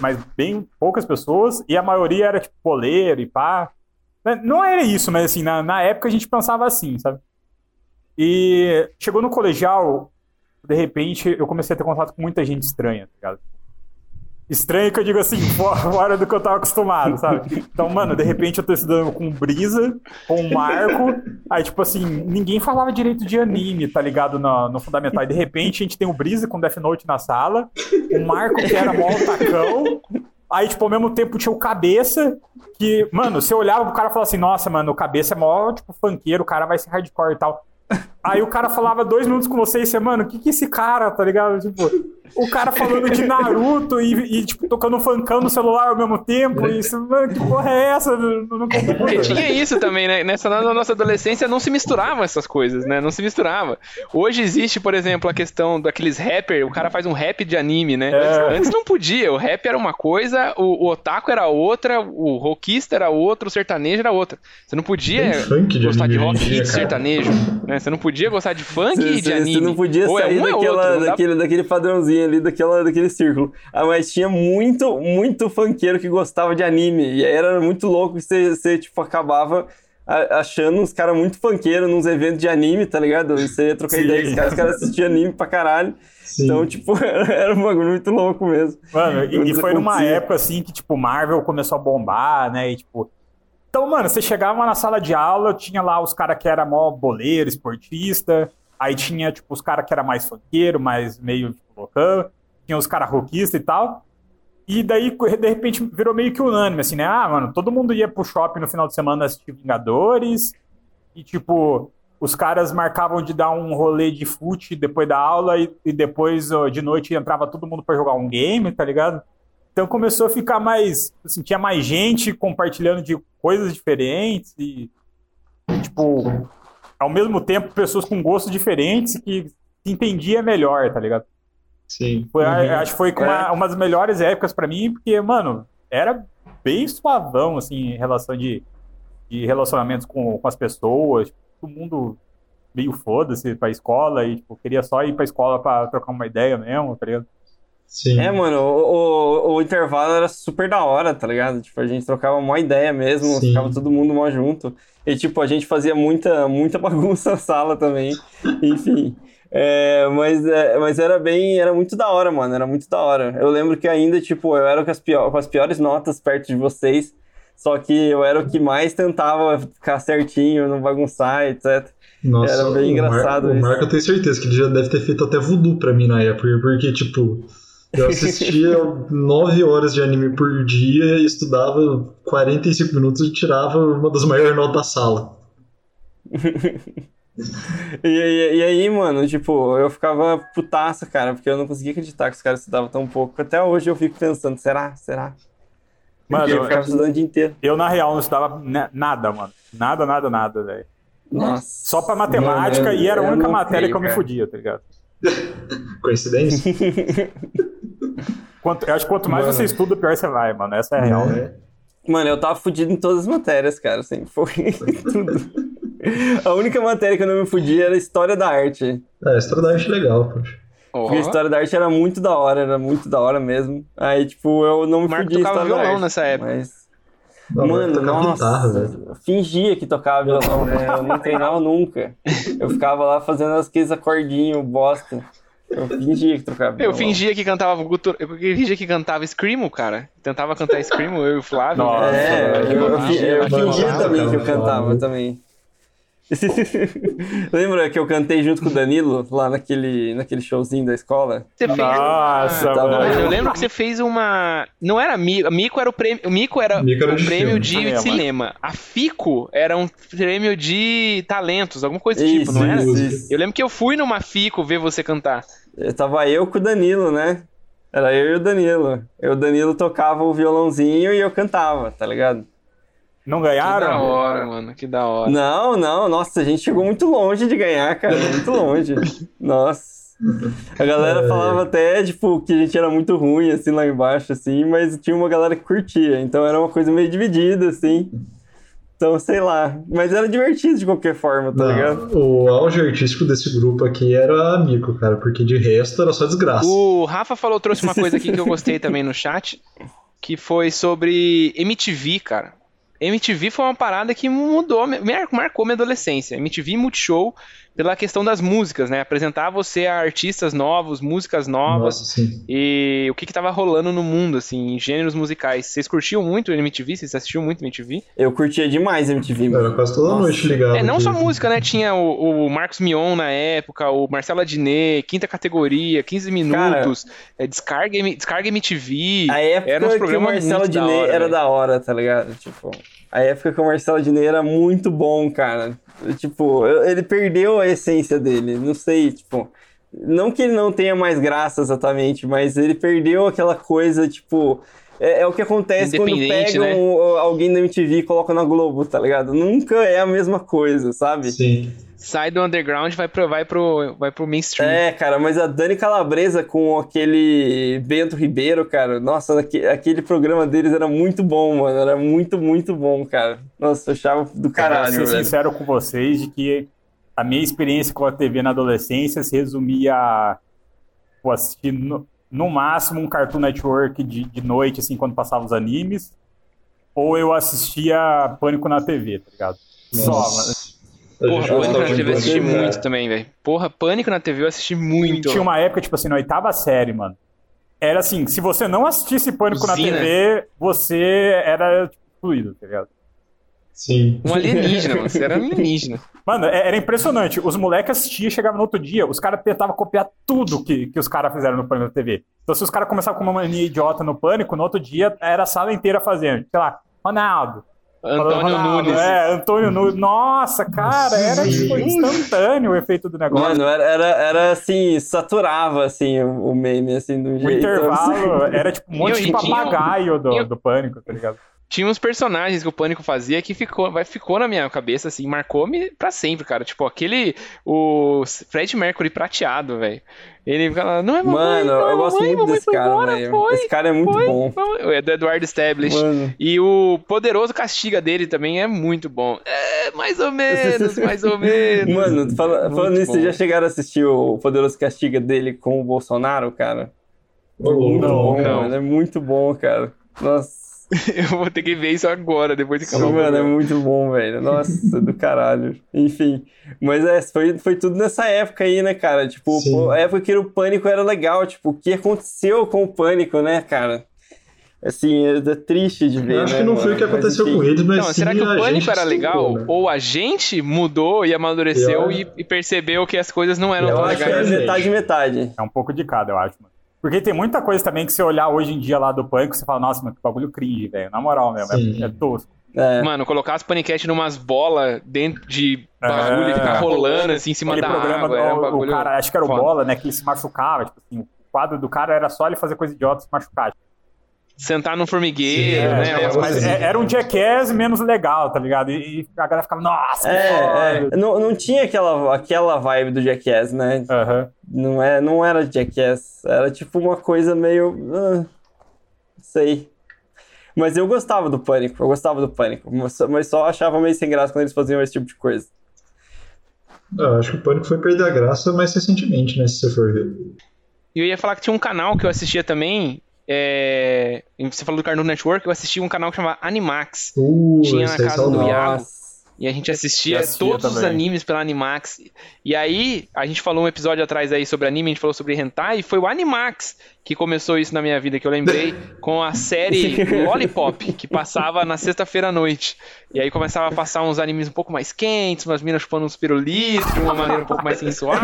mas bem poucas pessoas, e a maioria era, tipo, poleiro e pá. Não era isso, mas, assim, na, na época a gente pensava assim, sabe? E chegou no colegial, de repente, eu comecei a ter contato com muita gente estranha, tá ligado? Estranho que eu digo assim, fora do que eu tava acostumado, sabe? Então, mano, de repente eu tô estudando com o Brisa, com o Marco, aí, tipo assim, ninguém falava direito de anime, tá ligado? No, no fundamental. E de repente a gente tem o Brisa com Death Note na sala, o Marco que era mó tacão, aí, tipo, ao mesmo tempo tinha o Cabeça, que, mano, você olhava pro cara e falava assim, nossa, mano, o Cabeça é mó, tipo, funkeiro, o cara vai ser hardcore e tal. Aí o cara falava dois minutos com você e você, mano, o que que é esse cara, tá ligado? Tipo, o cara falando de Naruto e, e, tipo, tocando funkão no celular ao mesmo tempo. E isso, mano, que porra é essa? Eu não Porque tinha isso também, né? Nessa na nossa adolescência não se misturavam essas coisas, né? Não se misturava. Hoje existe, por exemplo, a questão daqueles rapper, o cara faz um rap de anime, né? É. Antes não podia, o rap era uma coisa, o, o otaku era outra, o rockista era outro, o sertanejo era outra. Você não podia de gostar de anime rock e de sertanejo, né? Você não podia gostar de funk e de Você anime. não podia Ou é sair um, é daquela, outro, não dá daquele, daquele padrãozinho ali, daquela, daquele círculo. Ah, mas tinha muito, muito funkeiro que gostava de anime. E aí era muito louco que você, você tipo, acabava achando uns caras muito funkeiros nos eventos de anime, tá ligado? E Você ia trocar Sim. ideia com os caras, os caras assistiam anime pra caralho. Sim. Então, tipo, era um bagulho muito louco mesmo. Mano, e, e foi numa Acontecia. época assim que, tipo, Marvel começou a bombar, né? E, tipo. Então, mano, você chegava na sala de aula, tinha lá os caras que era mó boleiro, esportista. Aí tinha, tipo, os caras que era mais funkeiro, mais meio, tipo, loucão. Tinha os caras rockistas e tal. E daí, de repente, virou meio que unânime, assim, né? Ah, mano, todo mundo ia pro shopping no final de semana assistir Vingadores. E, tipo, os caras marcavam de dar um rolê de fute depois da aula e, e depois de noite entrava todo mundo pra jogar um game, tá ligado? Então começou a ficar mais. Assim, tinha mais gente compartilhando de coisas diferentes e, tipo, ao mesmo tempo, pessoas com gostos diferentes que se entendia melhor, tá ligado? Sim. Foi, Uhum. Acho que foi uma, É. uma das melhores épocas pra mim, porque, mano, era bem suavão, assim, em relação de, de relacionamentos com, com as pessoas. Tipo, todo mundo meio foda-se pra escola e, tipo, queria só ir pra escola pra trocar uma ideia mesmo, tá ligado? Sim. É, mano, o, o, o intervalo era super da hora, tá ligado? Tipo, a gente trocava uma ideia mesmo, Sim. ficava todo mundo mó junto. E, tipo, a gente fazia muita, muita bagunça na sala também. Enfim. É, mas, é, mas era bem, era muito da hora, mano, era muito da hora. Eu lembro que ainda, tipo, eu era com as, pior, com as piores notas perto de vocês, só que eu era o que mais tentava ficar certinho, não bagunçar, etc. Nossa, Era bem o Mar- engraçado O isso. Marco eu tenho certeza que ele já deve ter feito até voodoo pra mim na época, porque, tipo, eu assistia 9 horas de anime por dia, estudava 45 minutos e tirava uma das maiores notas da sala. E, e, e aí, mano, tipo, eu ficava putaça, cara, porque eu não conseguia acreditar que os caras estudavam tão pouco. Até hoje eu fico pensando, será? Será? Mano, eu eu, ficava estudando o dia inteiro. eu, na real não estudava na- nada, mano. Nada, nada, nada, velho. Nossa. Só pra matemática Mano, e era a única matéria sei, que eu me cara. fudia, tá ligado? Coincidência? Quanto, eu acho que quanto mais Mano. você estuda, pior você vai, mano. Essa é a real. É. Mano, eu tava fudido em todas as matérias, cara, sempre foi tudo. A única matéria que eu não me fudia era História da Arte. É, a história da arte é legal, poxa. Porque a História da Arte era muito da hora, era muito da hora mesmo. Aí, tipo, eu não me Marco fudia em tocava História da violão Arte. nessa época. Mas... Não, Mano, nossa, guitarra, fingia que tocava violão, né? Eu não treinava nunca. Eu ficava lá fazendo aqueles acordinhos, bosta. Eu fingia que tocava Eu fingia que cantava gutur... eu fingia que cantava Screamo, cara. Tentava cantar Screamo, eu e o Flávio. Nossa, É, eu, eu, eu mano, fingia também que eu cantava também. Lembra que eu cantei junto com o Danilo lá naquele, naquele showzinho da escola? Você fez Nossa, Tá mano. Eu lembro que você fez uma. Não era Mico. Mico era o prêmio. O Mico era Mico era o de prêmio de Cinema. cinema. A Fico era um prêmio de talentos, alguma coisa tipo, Isso, não era? isso. Eu lembro que eu fui numa Fico ver você cantar. Eu Tava eu com o Danilo, né? Era eu e o Danilo. Eu, o Danilo tocava o violãozinho e eu cantava, tá ligado? Não Que da ganharam? hora, mano. Que da hora. Não, não, nossa, a gente chegou muito longe de ganhar, cara, muito longe. Nossa. A galera falava até, tipo, que a gente era muito ruim, assim, lá embaixo, assim, mas tinha uma galera que curtia, então era uma coisa meio dividida, assim. Então, sei lá. Mas era divertido de qualquer forma, tá ligado? Não, o auge artístico desse grupo aqui era amigo, cara, porque de resto era só desgraça. O Rafa falou, trouxe uma coisa aqui que eu gostei também no chat, que foi sobre MTV, cara. MTV foi uma parada que mudou, marcou minha adolescência. MTV Multishow pela questão das músicas, né? Apresentar você a artistas novos, músicas novas Nossa, sim. e o que que tava rolando no mundo, assim, em gêneros musicais. Vocês curtiam muito o MTV? Vocês assistiam muito MTV? Eu curtia demais MTV, Era mano. quase toda Nossa. noite ligado. É, não só música, né? Tinha o, o Marcos Mion na época, o Marcelo Adnet, quinta categoria, 15 minutos, é, descarga, descarga MTV. A época Era uns que o programas Marcelo Adnet hora, era velho. da hora, tá ligado? Tipo, a época que o Marcelo Adnet era muito bom, cara. Tipo, ele perdeu a essência dele, não sei, tipo... Não que ele não tenha mais graça exatamente, mas ele perdeu aquela coisa, tipo... É, é o que acontece quando pegam né? alguém da MTV e colocam na Globo, tá ligado? Nunca é a mesma coisa, sabe? Sim. Sai do underground e vai pro, vai pro, vai pro mainstream. É, cara, mas a Dani Calabresa com aquele Bento Ribeiro, cara, nossa, aque- aquele programa deles era muito bom, mano. Era muito, muito bom, cara. Nossa, eu achava do Cara, caralho, ser velho. sincero com vocês de que a minha experiência com a TV na adolescência se resumia a tipo, assistir no, no máximo um Cartoon Network de, de noite, assim, quando passava os animes, ou eu assistia Pânico na TV, tá ligado? Só, mas Nossa. A Porra, Pânico gostava na de TV eu assisti Pânico, muito também, velho. Porra, Pânico na TV eu assisti muito. tinha uma época, tipo assim, na oitava série, mano. Era assim, se você não assistisse Pânico na. TV, você era tipo, excluído, tá ligado? Sim. Um alienígena, mano. Você era um alienígena. Mano, é- era impressionante. Os moleques assistiam, chegavam no outro dia, os caras tentavam copiar tudo que, que os caras fizeram no Pânico na TV. Então, se os caras começavam com uma mania idiota no Pânico, no outro dia era a sala inteira fazendo. Sei lá, Ronaldo. Antônio Ronaldo, Nunes. É, Antônio Nunes. Nossa, cara, era tipo instantâneo o efeito do negócio. Mano, era, era, era assim, saturava assim o, o meme, assim, do o jeito. intervalo era tipo um monte de papagaio do, do Pânico, tá ligado? Tinha uns personagens que o Pânico fazia que ficou, vai, ficou na minha cabeça, assim, marcou-me pra sempre, cara. Tipo, aquele. O Fred Mercury prateado, velho. Ele fica lá, não é mamãe, Mano, não é eu gosto mamãe, muito mamãe desse cara, velho. Esse cara é muito foi, bom. foi. É do Eduardo Stablish. Mano. E o Poderoso Castiga dele também é muito bom. É, mais ou menos, mais ou menos. Mano, fala- falando nisso, vocês já chegaram a assistir o Poderoso Castiga dele com o Bolsonaro, cara? Muito não, bom, não. mano. É muito bom, cara. Nossa. Eu vou ter que ver isso agora, depois de acabar o Mano, é muito bom, velho. Nossa, do caralho. Enfim. Mas é, foi, foi tudo nessa época aí, né, cara? Tipo, pô, a época que o pânico era legal. Tipo, o que aconteceu com o pânico, né, cara? Assim, é, é triste de ver. Eu acho né, que não foi mano? o que Mas, aconteceu enfim. com eles, mas Não, sim será que o pânico era legal? né? Ou a gente mudou e amadureceu Eu- e, e percebeu que as coisas não eram Eu tão acho que é legais? legais. metade, metade. É um pouco de cada, eu acho, mano. Porque tem muita coisa também que você olhar hoje em dia lá do Pânico, você fala, nossa, mano, que bagulho cringe, velho. Na moral mesmo, Sim. é, é tosco. É. Mano, colocar as paniquete numas bolas dentro de bagulho e É. ficar rolando assim em cima Aquele da programa, água. Era um do- bagulho... o cara, acho que era o foda. Bola, né, que ele se machucava, tipo assim, o quadro do cara era só ele fazer coisa idiota e se machucar. Sentar num formigueiro, Sim, né? é, umas é, Mas coisas- é- era um jackass menos legal, tá ligado? E, e a galera ficava, nossa, É, é. Não, não tinha aquela, aquela vibe do Jackass, né? Aham. Não, é, não era Jackass. Era tipo uma coisa meio. ah, não sei. Mas eu gostava do Pânico. Eu gostava do Pânico. Mas só- mas só achava meio sem graça quando eles faziam esse tipo de coisa. Eu acho que o Pânico foi perder a graça mais recentemente, né? Se você for ver. E eu ia falar que tinha um canal que eu assistia também. É... Você falou do Cartoon Network, eu assistia um canal que chamava Animax. Uh, Tinha na casa do saudável. Iago. E a gente assistia, assistia todos os também. animes pela Animax. E aí, a gente falou um episódio atrás aí sobre anime, a gente falou sobre hentai, e foi o Animax que começou isso na minha vida, que eu lembrei, com a série Lollipop, que passava na sexta-feira à noite. E aí começava a passar uns animes um pouco mais quentes, umas minas chupando uns pirulitos, de uma maneira um pouco mais sensual.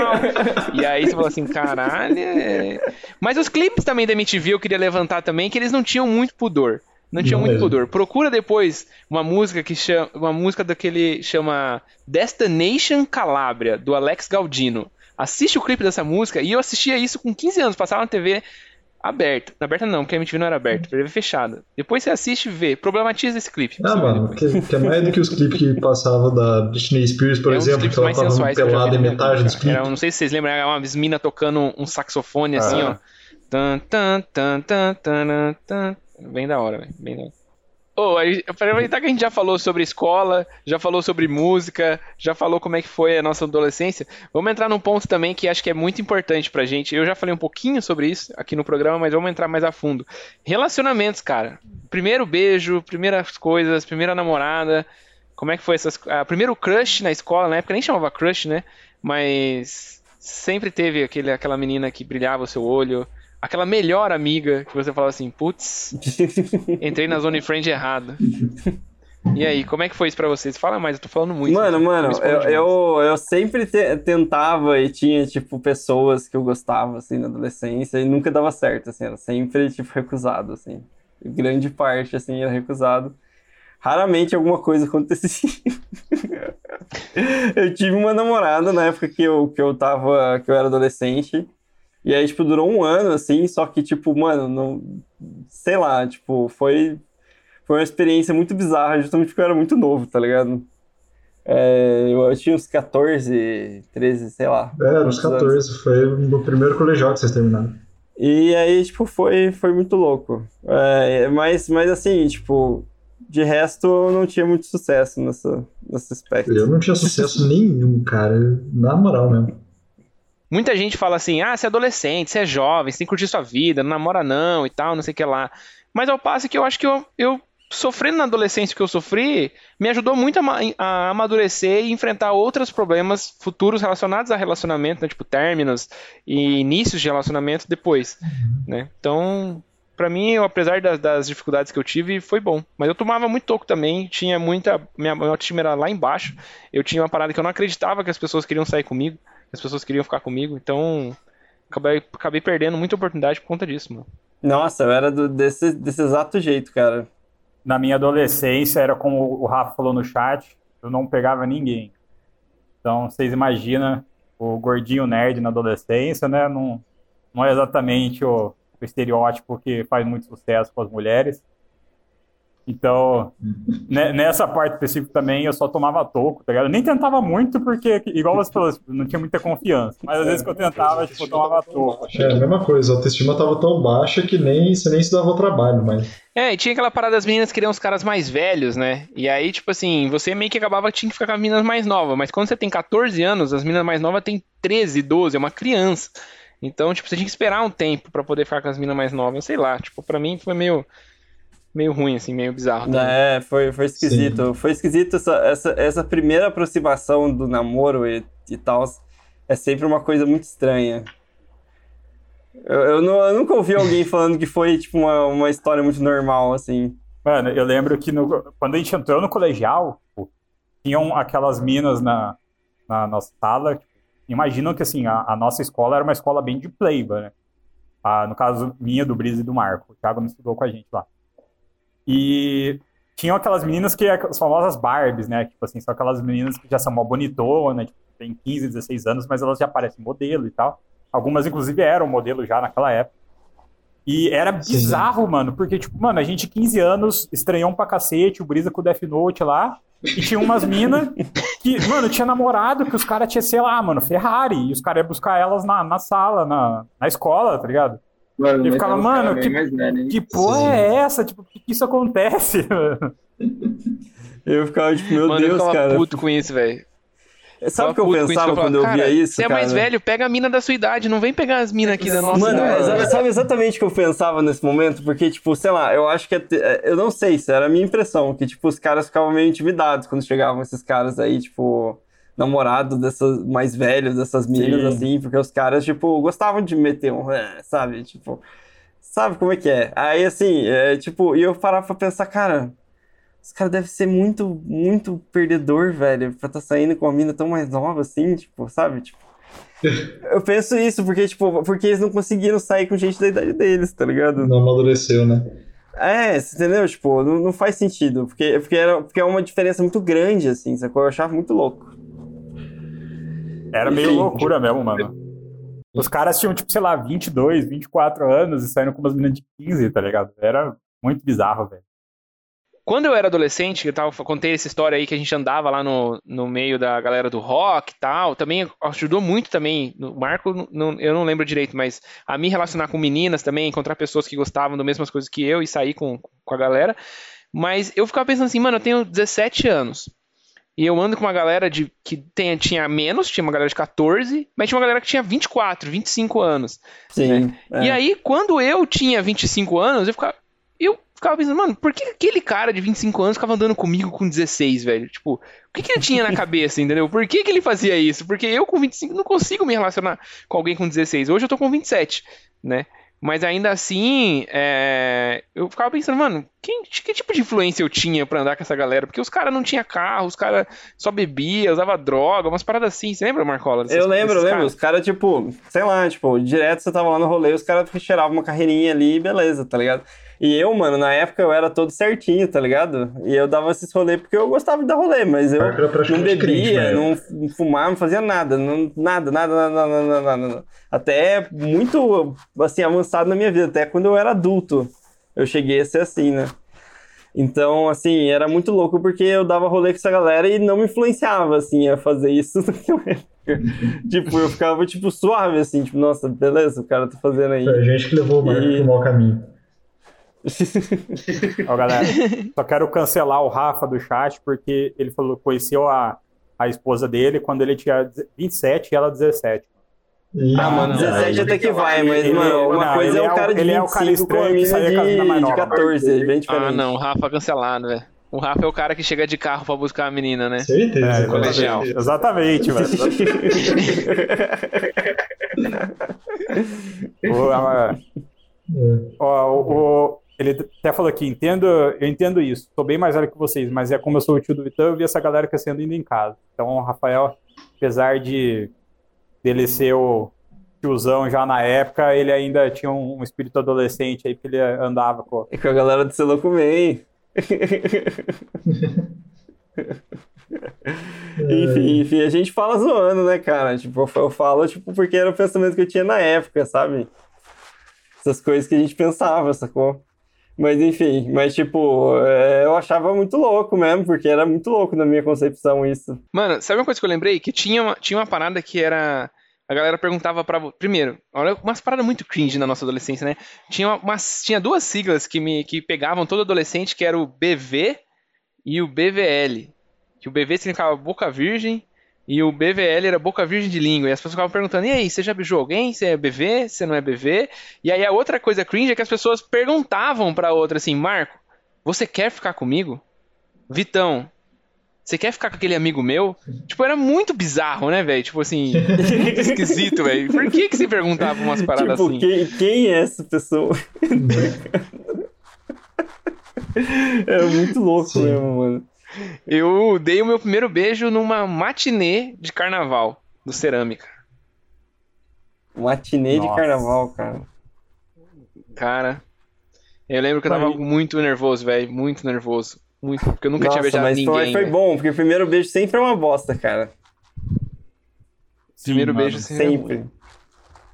E aí você falou assim, caralho. é- Mas os clipes também da MTV eu queria levantar também, que eles não tinham muito pudor. Não tinham Não muito mesmo. pudor. Procura depois uma música que chama. Uma música daquele chama Destination Calabria, do Alex Galdino. Assiste o clipe dessa música e eu assistia isso com 15 anos, passava na TV aberta. Na aberta não, porque a MTV não era aberta, TV fechada. Depois você assiste e vê. Problematiza esse clipe. Ah, mano, que, que é mais do que os clipes que passavam da Britney Spears, por É um exemplo, que ela tava pelada em metade dos clipes. não sei se vocês lembram, era uma mina tocando um saxofone assim, Ah. ó. Tan, tan, tan, tan, tan, tan. Bem da hora, velho. Bem da hora. Pra aproveitar que a gente já falou sobre escola, já falou sobre música, já falou como é que foi a nossa adolescência, vamos entrar num ponto também que acho que é muito importante pra gente. Eu já falei um pouquinho sobre isso aqui no programa, mas vamos entrar mais a fundo. Relacionamentos, cara. Primeiro beijo, primeiras coisas, primeira namorada. Como é que foi essas. Ah, primeiro crush na escola, na época nem chamava crush, né? Mas sempre teve aquele, aquela menina que brilhava o seu olho. Aquela melhor amiga que você falava assim, putz, entrei na zone friend errada. E aí, como é que foi isso pra vocês? Fala mais, eu tô falando muito. Mano, né? mano, eu, eu, eu sempre te- tentava e tinha, tipo, pessoas que eu gostava, assim, na adolescência e nunca dava certo, assim, era sempre, tipo, recusado, assim. Grande parte, assim, era recusado. Raramente alguma coisa acontecia. eu tive uma namorada na época que eu, que eu tava, que eu era adolescente. E aí, tipo, durou um ano, assim, só que, tipo, mano, não... Sei lá, tipo, foi... Foi uma experiência muito bizarra, justamente porque eu era muito novo, tá ligado? É, eu, eu tinha uns 14, 13, sei lá. É, era uns quantos anos. 14, foi no primeiro colegial que vocês terminaram. E aí, tipo, foi, foi muito louco. É, mas, mas assim, tipo, de resto eu não tinha muito sucesso nessa, nesse aspecto. Eu não tinha sucesso nenhum, cara. Na moral mesmo. Muita gente fala assim: ah, você é adolescente, você é jovem, você tem que curtir sua vida, não namora não e tal, não sei o que lá. Mas ao passo que eu acho que eu, eu sofrendo na adolescência que eu sofri, me ajudou muito a, a amadurecer e enfrentar outros problemas futuros relacionados a relacionamento, né? Tipo términos e inícios de relacionamento depois, né? Então, pra mim, eu, apesar das, das dificuldades que eu tive, foi bom. Mas eu tomava muito toco também, tinha muita. Minha, minha autoestima era lá embaixo. Eu tinha uma parada que eu não acreditava que as pessoas queriam sair comigo, as pessoas queriam ficar comigo. Então, acabei, acabei perdendo muita oportunidade por conta disso, mano. Nossa, eu era do- desse, desse exato jeito, cara. Na minha adolescência, era como o Rafa falou no chat, eu não pegava ninguém. Então, vocês imaginam o gordinho nerd na adolescência, né? Não, não é exatamente o, o estereótipo que faz muito sucesso com as mulheres. Então, ne- nessa parte específica também, eu só tomava toco, tá ligado? Eu nem tentava muito, porque, igual você falou, tipo, não tinha muita confiança. Mas às vezes que eu tentava, tipo, eu tomava toco. É, a mesma coisa, a autoestima tava tão baixa que nem, você nem se dava o trabalho, mas. É, e tinha aquela parada das meninas que queriam os caras mais velhos, né? E aí, tipo assim, você meio que acabava tinha que ficar com as meninas mais novas. Mas quando você tem 14 anos, as meninas mais novas têm 13, 12, é uma criança. Então, tipo, você tinha que esperar um tempo pra poder ficar com as meninas mais novas. Sei lá, tipo, pra mim foi meio, meio ruim, assim, meio bizarro. também. É, foi, foi esquisito. Foi esquisito essa, essa, essa primeira aproximação do namoro e, e tal. É sempre uma coisa muito estranha. Eu, eu, não- eu nunca ouvi alguém falando que foi, tipo, uma, uma história muito normal, assim. Mano, eu lembro que no- quando a gente entrou no colegial, tipo, tinham aquelas minas na, na nossa sala. tipo, imaginam que assim, a, a nossa escola era uma escola bem de pleiba, né? Ah, no caso, minha, do Brisa e do Marco. O Thiago não estudou com a gente lá. E tinham aquelas meninas que as famosas Barbies, né? Tipo assim, são aquelas meninas que já são mó bonitonas, tipo, tem 15, 16 anos, mas elas já parecem modelo e tal. Algumas, inclusive, eram modelo já naquela época. E era bizarro, mano, porque, tipo, mano, a gente, 15 anos, estranhou pra cacete, o Brisa com o Death Note lá, e tinha umas minas que, mano, tinha namorado que os caras tinham, sei lá, mano, Ferrari, e os caras iam buscar elas na, na sala, na, na escola, tá ligado? Mano, Eu ficava, é mano, que- velho? Que porra Sim. é essa? Tipo, por que que isso acontece? Eu ficava, tipo, meu Mano, eu Deus, ficava cara. puto com isso, velho. Sabe o que eu pensava quando eu via isso? Você é mais velho, pega a mina da sua idade, não vem pegar as minas aqui da nossa Mano, idade. sabe exatamente o que eu pensava nesse momento? Porque, tipo, sei lá, eu acho que. É, eu não sei se era a minha impressão, que, tipo, os caras ficavam meio intimidados quando chegavam esses caras aí, tipo namorado dessas mais velhos dessas meninas, Sim. assim, porque os caras, tipo, gostavam de meter um, é, sabe? Tipo, sabe como é que é? Aí, assim, é, tipo, e eu parava pra pensar, cara, os caras devem ser muito, muito perdedor, velho, pra tá saindo com uma mina tão mais nova, assim, tipo, sabe? Tipo, eu penso isso, porque, tipo, porque eles não conseguiram sair com gente da idade deles, tá ligado? Não amadureceu, né? É, entendeu? Tipo, não, não faz sentido, porque, porque, era, porque é uma diferença muito grande, assim, sacou? Eu achava muito louco. Era meio loucura mesmo, mano. Os caras tinham, tipo, sei lá, 22, 24 anos e saindo com umas meninas de 15, tá ligado? Era muito bizarro, velho. Quando eu era adolescente, eu tava, contei essa história aí que a gente andava lá no, no meio da galera do rock e tal, também ajudou muito também, o Marco, não, eu não lembro direito, mas a me relacionar com meninas também, encontrar pessoas que gostavam das mesmas coisas que eu e sair com, com a galera, mas eu ficava pensando assim, mano, eu tenho 17 anos, e eu ando com uma galera de que tem, tinha menos, tinha uma galera de 14, mas tinha uma galera que tinha 24, 25 anos. Sim. Né? É. E aí, quando eu tinha 25 anos, eu ficava, eu ficava pensando, mano, por que aquele cara de 25 anos ficava andando comigo com 16, velho? Tipo, o que, que ele tinha na cabeça, entendeu? Por que, que ele fazia isso? Porque eu com 25 não consigo me relacionar com alguém com 16. Hoje eu tô com 27, né? Mas ainda assim, é... eu ficava pensando, mano, que, que, tipo de influência eu tinha pra andar com essa galera? Porque os caras não tinham carro, os caras só bebia, usava droga, umas paradas assim. Você lembra, Marcola? Eu lembro, eu lembro. Os caras, tipo, sei lá, tipo, direto você tava lá no rolê, os caras cheiravam uma carreirinha ali e beleza, tá ligado? E eu, mano, na época eu era todo certinho, tá ligado? E eu dava esses rolês porque eu gostava de dar rolê, mas eu não bebia, não fumava, não fazia nada, não, nada, nada, nada, nada, nada, nada. Até muito, assim, avançado na minha vida, até quando eu era adulto, eu cheguei a ser assim, né? Então, assim, era muito louco porque eu dava rolê com essa galera e não me influenciava, assim, a fazer isso tipo, eu ficava, tipo, suave, assim, tipo, nossa, beleza, o cara tá fazendo aí. Foi a gente que levou o e... pro mau caminho. Ó, galera, só quero cancelar o Rafa do chat, porque ele falou que conheceu a, a esposa dele quando ele tinha 27 e ela 17. Ah, mano, 17 até que vai, mas, ele, mano, uma não, coisa é, é o cara de ele 25 é o com a mina de, de 14, bem diferente. Ah, não, o Rafa cancelado, velho. O Rafa é o cara que chega de carro pra buscar a menina, né? Certeza. É, colegial. Exatamente, velho. o, a, ó, o, ele até falou aqui, entendo, eu entendo isso, sou bem mais velho que vocês, mas é como eu sou o tio do Vitão, eu vi essa galera crescendo indo em casa. Então, o Rafael, apesar de dele ser o tiozão já na época, ele ainda tinha um, espírito adolescente aí, porque ele andava com... E com a galera do Selo Comer, enfim, enfim, a gente fala zoando, né, cara? Tipo, eu falo, tipo, porque era o pensamento que eu tinha na época, sabe? Essas coisas que a gente pensava, sacou? Mas enfim, mas tipo, é, eu achava muito louco mesmo, porque era muito louco na minha concepção isso. Mano, sabe uma coisa que eu lembrei? Que tinha uma, tinha uma parada que era. A galera perguntava para Primeiro, olha, umas paradas muito cringe na nossa adolescência, né? Tinha, umas, tinha duas siglas que me que pegavam todo adolescente, que era o BV e o BVL. Que o BV significava boca virgem e o BVL era boca virgem de língua. E as pessoas ficavam perguntando: e aí, você já beijou alguém? Você é BV? Você não é BV? E aí a outra coisa cringe é que as pessoas perguntavam pra outra assim: Marco, você quer ficar comigo? Vitão, você quer ficar com aquele amigo meu? Tipo, era muito bizarro, né, velho? Tipo assim, muito esquisito, velho. Por que que você perguntava umas paradas tipo, assim? Quem, quem é essa pessoa? é muito louco Sim. mesmo, mano. Eu dei o meu primeiro beijo numa matinê de carnaval do Cerâmica. Matinê Nossa. de carnaval, cara. Cara, eu lembro que eu tava muito nervoso, velho. Muito nervoso. Muito, porque eu nunca Nossa, tinha beijado mas ninguém. Mas foi bom, porque o primeiro beijo sempre é uma bosta, cara. Sim, primeiro mano, beijo sempre. sempre.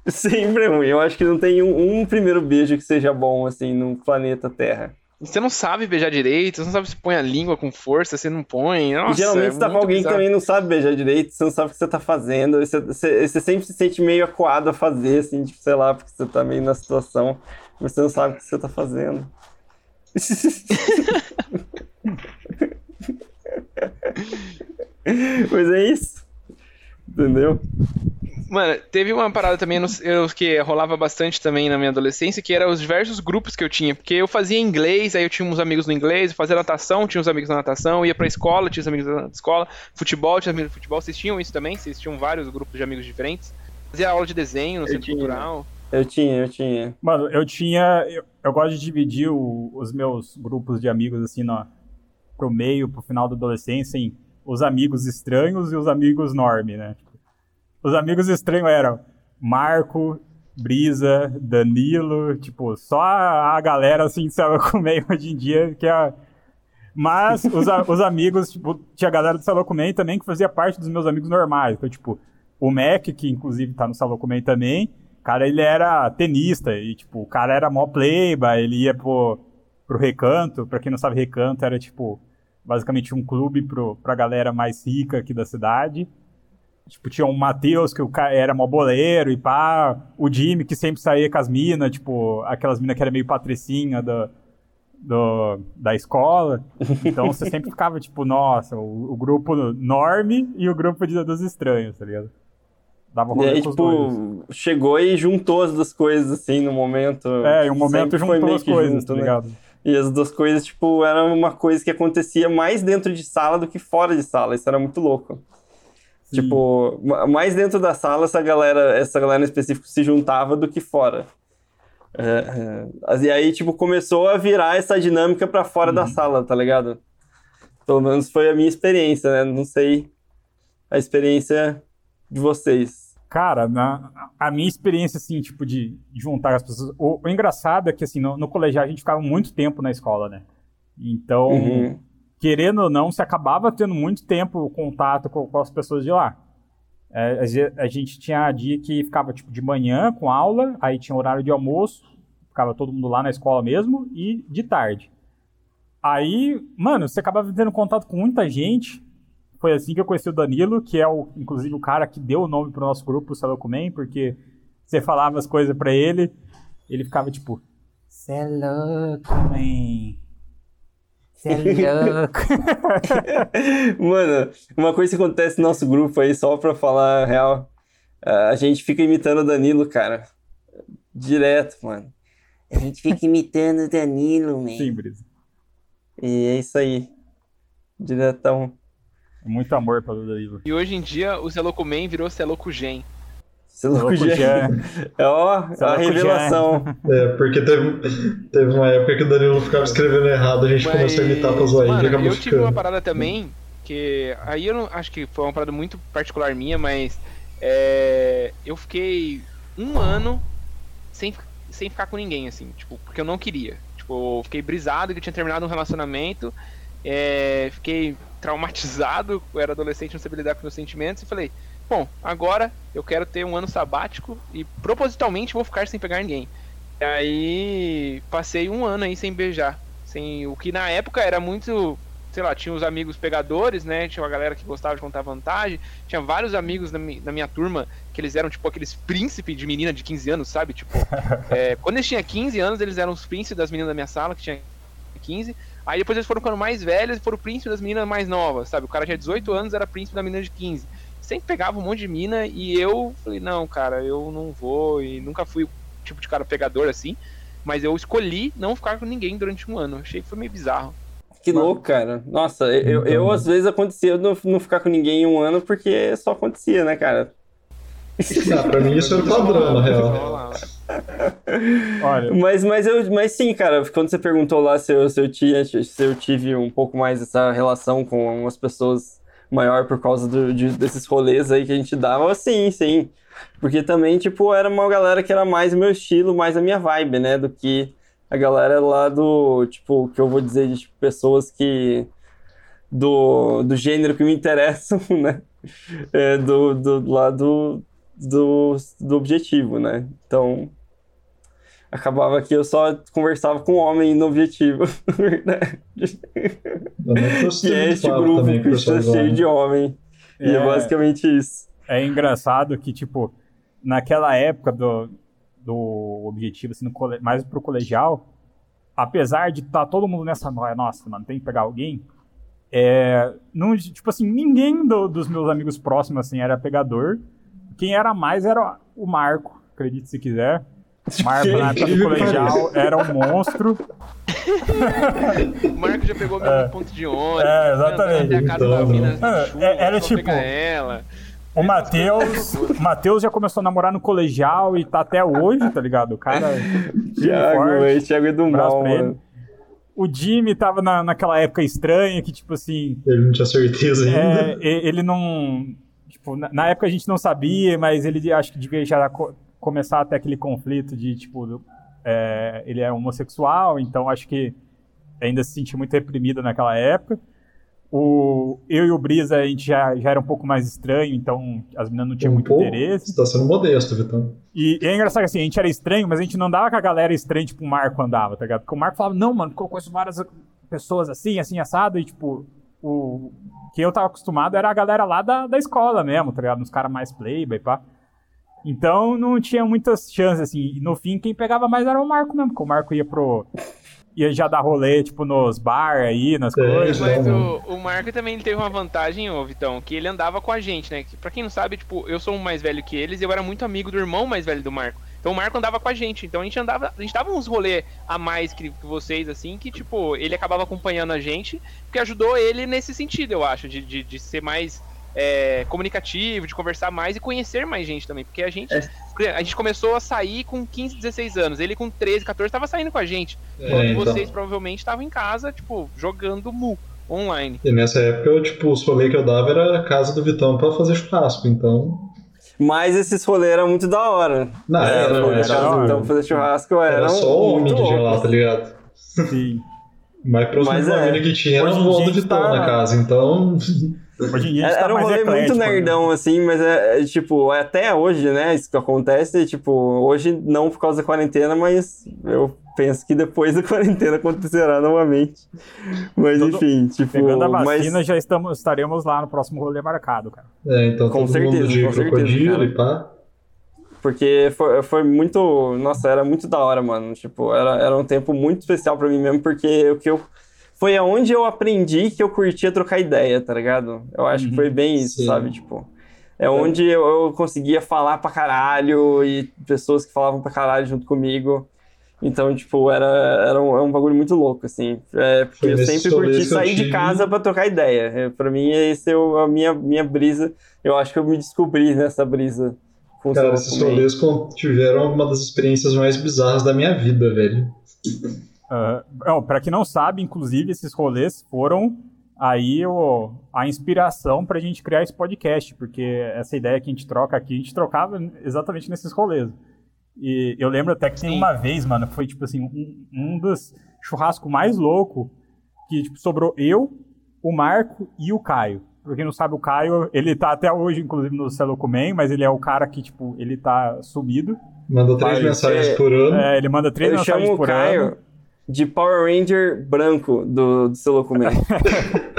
Sempre é ruim. Eu acho que não tem um, um primeiro beijo que seja bom, assim, no planeta Terra. Você não sabe beijar direito, você não sabe se põe a língua com força, você não põe. Nossa, e geralmente é você tá com alguém bizarro. que também não sabe beijar direito, você não sabe o que você tá fazendo. Você, você, você, sempre se sente meio acuado a fazer, assim, tipo, sei lá, porque você tá meio na situação, mas você não sabe o que você tá fazendo. Pois é isso. Entendeu? Mano, teve uma parada também eu, que rolava bastante também na minha adolescência, que eram os diversos grupos que eu tinha. Porque eu fazia inglês, aí eu tinha uns amigos no inglês, eu fazia natação, tinha uns amigos na natação, ia pra escola, tinha uns amigos na escola, futebol, tinha amigos no futebol. Vocês tinham isso também? Vocês tinham vários grupos de amigos diferentes? Fazia aula de desenho no eu centro tinha. cultural? Eu tinha, eu tinha. Mano, eu tinha. Eu, eu gosto de dividir o, os meus grupos de amigos assim, no, pro meio, pro final da adolescência, em os amigos estranhos e os amigos norme, né? Os amigos estranhos eram Marco, Brisa, Danilo, tipo, só a, galera assim, sabe, com meio hoje em dia que é. Mas os, os amigos, tipo, tinha a galera do Salocumem também que fazia parte dos meus amigos normais. Então, tipo, o Mac, que inclusive tá no Salocumem também, cara, ele era tenista e, tipo, o cara era mó playba, ele ia pro, pro Recanto. Pra quem não sabe, Recanto era, tipo, basicamente um clube pro, pra galera mais rica aqui da cidade. Tipo, tinha o Matheus, que o cara era mó boleiro e pá. O Jimmy, que sempre saía com as minas, tipo, aquelas minas que era meio patricinha da, do, da escola. Então você sempre ficava, tipo, nossa, o, o grupo norme e o grupo de, dos estranhos, tá ligado? Dava e aí, tipo, chegou e juntou as duas coisas, assim, no momento. É, em um momento juntou as coisas, junto, tá ligado? Né? E as duas coisas, tipo, eram uma coisa que acontecia mais dentro de sala do que fora de sala. Isso era muito louco. Sim. Tipo, mais dentro da sala essa galera, essa galera em específico se juntava do que fora. É, é. E aí, tipo, começou a virar essa dinâmica para fora uhum. da sala, tá ligado? Pelo menos foi a minha experiência, né? Não sei a experiência de vocês. Cara, na, a minha experiência, assim, tipo, de juntar as pessoas. O, o engraçado é que, assim, no, no colegial a gente ficava muito tempo na escola, né? Então, uhum querendo ou não, você acabava tendo muito tempo contato com, com as pessoas de lá. É, a gente tinha dia que ficava tipo de manhã com aula, aí tinha horário de almoço, ficava todo mundo lá na escola mesmo, e de tarde. Aí, mano, você acabava tendo contato com muita gente. Foi assim que eu conheci o Danilo, que é o, inclusive o cara que deu o nome pro nosso grupo, o Salocumem, porque você falava as coisas para ele, ele ficava tipo, Cê é louco, man. Você é louco. Mano, uma coisa que acontece no nosso grupo aí, só pra falar a real, a gente fica imitando o Danilo, cara. Direto, mano. A gente fica imitando o Danilo, man. Sim, Brisa. E é isso aí. Diretão. Muito amor pelo Danilo. E hoje em dia, o Celoco Man virou Celoco Gen. Celoco Jean. É ó, a revelação. É, porque teve, teve uma época que o Danilo ficava escrevendo errado, a gente Mas, começou a imitar pra zoar ele e acabou Eu tive uma parada também, que aí eu não, acho que foi uma parada muito particular minha, mas é, eu fiquei um ano sem, sem ficar com ninguém, assim, tipo, porque eu não queria. Tipo, eu fiquei brisado que eu tinha terminado um relacionamento, é, fiquei traumatizado, eu era adolescente, não sabia lidar com meus sentimentos, e falei, bom, agora eu quero ter um ano sabático e propositalmente vou ficar sem pegar ninguém. E aí passei um ano aí sem beijar. Sem, o que na época era muito. Sei lá, tinha os amigos pegadores, né? Tinha uma galera que gostava de contar vantagem. Tinha vários amigos na, mi, na minha turma que eles eram tipo aqueles príncipes de menina de 15 anos, sabe? Tipo, é, quando eles tinham 15 anos, eles eram os príncipes das meninas da minha sala, que tinha 15. Aí depois eles foram ficando mais velhos e foram príncipes das meninas mais novas, sabe? O cara tinha 18 anos, era príncipe da menina de 15 sempre pegava um monte de mina e eu falei, não, cara, eu não vou e nunca fui o tipo de cara pegador assim, mas eu escolhi não ficar com ninguém durante um ano. Achei que foi meio bizarro. Que louco, cara. Nossa, eu, eu então. às vezes acontecia não, não ficar com ninguém em um ano porque só acontecia, né, cara? Ah, pra mim isso é o padrão, na real. Olha. Mas, mas, eu, mas sim, cara, quando você perguntou lá se eu, se, eu tinha, se eu tive um pouco mais essa relação com as pessoas maior por causa do, de, desses rolês aí que a gente dava, sim, sim. Porque também, tipo, era uma galera que era mais o meu estilo, mais a minha vibe, né? Do que a galera lá do, tipo, que eu vou dizer de tipo, pessoas que. Do, do gênero que me interessam, né? É, do, do lado do, do objetivo, né? Então, acabava que eu só conversava com homem no objetivo, verdade. que é este grupo que está cheio de homem. É, e é basicamente isso. É engraçado que, tipo, naquela época do, do objetivo, assim, cole... mais pro colegial, apesar de estar tá todo mundo nessa noia, nossa, mano, tem que pegar alguém, é, não, tipo assim, ninguém do, dos meus amigos próximos assim era pegador. Quem era mais era o Marco, acredite se quiser. O Marco na época do colegial era um monstro. o Marco já pegou meu é. ponto de ônibus. É, exatamente. A casa da mina é, é era tipo. Ela. O Matheus, o Matheus já começou a namorar no colegial e tá até hoje, tá ligado? O cara. Thiago, esse Thiago é do mal, mano. O Jimmy tava na, naquela época estranha que, tipo assim. Ele não tinha certeza ainda. É, ele não. Tipo, na, época a gente não sabia, mas ele acho que devia já co começar até aquele conflito de, tipo, é, ele é homossexual, então acho que ainda se sentia muito reprimido naquela época. O, eu e o Brisa, a gente já, já era um pouco mais estranho, então as meninas não tinham um muito pouco? interesse. Você tá sendo modesto, Vitão. E, e, é engraçado que assim, a gente era estranho, mas a gente não andava com a galera estranha, tipo o Marco andava, tá ligado? Porque o Marco falava, não, mano, eu conheço várias pessoas assim, assim, assado, e tipo, o que eu tava acostumado era a galera lá da, da escola mesmo, tá ligado? Uns caras mais playboy, pá. Então não tinha muitas chances, assim. E no fim, quem pegava mais era o Marco mesmo, porque o Marco ia pro, ia já dar rolê, tipo, nos bar aí, nas é, coisas. Mas o, o Marco também teve uma vantagem, ô Vitão, que ele andava com a gente, né? Pra quem não sabe, tipo, eu sou um mais velho que eles e eu era muito amigo do irmão mais velho do Marco. Então o Marco andava com a gente. Então a gente andava. A gente dava uns rolê a mais que, que vocês, assim, que, tipo, ele acabava acompanhando a gente, porque ajudou ele nesse sentido, eu acho, de, de, de ser mais é, comunicativo, de conversar mais e conhecer mais gente também. Porque a gente, é. a gente começou a sair com 15, 16 anos. Ele com 13, 14 estava saindo com a gente. É, enquanto então. vocês provavelmente estavam em casa, tipo, jogando mu online. E nessa época, eu, tipo, os rolês que eu dava era a casa do Vitão para fazer churrasco, então. Mas esses rolês eram muito da hora. Não, é, era, era, era, então fazer churrasco era. Era só o homem de lá, tá ligado? Sim. Mas próximo Mas é. que tinha era o voo do Vitão tá... na casa, então. Hoje em dia tá Era um rolê muito nerdão, né? assim, mas é, é, tipo, até hoje, né? Isso que acontece, tipo, hoje não por causa da quarentena, mas eu penso que depois da quarentena acontecerá novamente. Mas todo, enfim, tipo. Pegando a vacina, mas... já estamos, estaremos lá no próximo rolê marcado, cara. É, então com certeza, com certeza. E pá. Porque foi, foi muito. Nossa, era muito da hora, mano. Tipo, era, era um tempo muito especial para mim mesmo, porque o que eu foi aonde eu aprendi que eu curtia trocar ideia, tá ligado? Eu acho uhum, que foi bem isso, sim. sabe? Tipo, é onde eu, eu, conseguia falar pra caralho e pessoas que falavam pra caralho junto comigo. Então, tipo, era, era um, é um bagulho muito louco, assim. É, porque eu sempre curti sair de casa pra trocar ideia. É, pra mim, esse é a minha, minha brisa. Eu acho que eu me descobri nessa brisa. Cara, esses rolês tiveram uma das experiências mais bizarras da minha vida, velho. Uh, para quem não sabe, inclusive, esses rolês foram aí o, a inspiração para a gente criar esse podcast, porque essa ideia que a gente troca aqui, a gente trocava exatamente nesses rolês. E eu lembro até que tem uma vez, mano, foi tipo assim, um, um dos churrascos mais louco que tipo, sobrou eu, o Marco e o Caio. Pra quem não sabe, o Caio, ele tá até hoje, inclusive, no Celocomen, mas ele é o cara que, tipo, ele tá sumido. Manda três mensagens por ano. É, ele manda três eu mensagens por Caio, ano de Power Ranger branco do, do seu documento.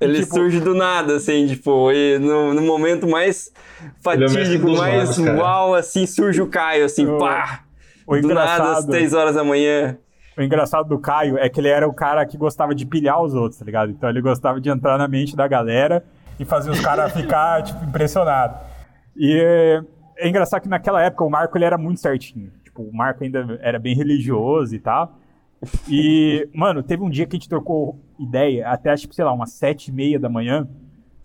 Ele tipo, surge do nada, assim, tipo, e no, no momento mais fatídico, mais uau, assim, surge o Caio, assim, o, pá! O do nada, às 3 horas da manhã. O engraçado do Caio é que ele era o cara que gostava de pilhar os outros, tá ligado? Então ele gostava de entrar na mente da galera e fazer os caras ficar, tipo, impressionados. E é, é engraçado que naquela época o Marco ele era muito certinho. Tipo, o Marco ainda era bem religioso e tal. E, mano, teve um dia que a gente trocou ideia, até, tipo, sei lá, umas sete e meia da manhã,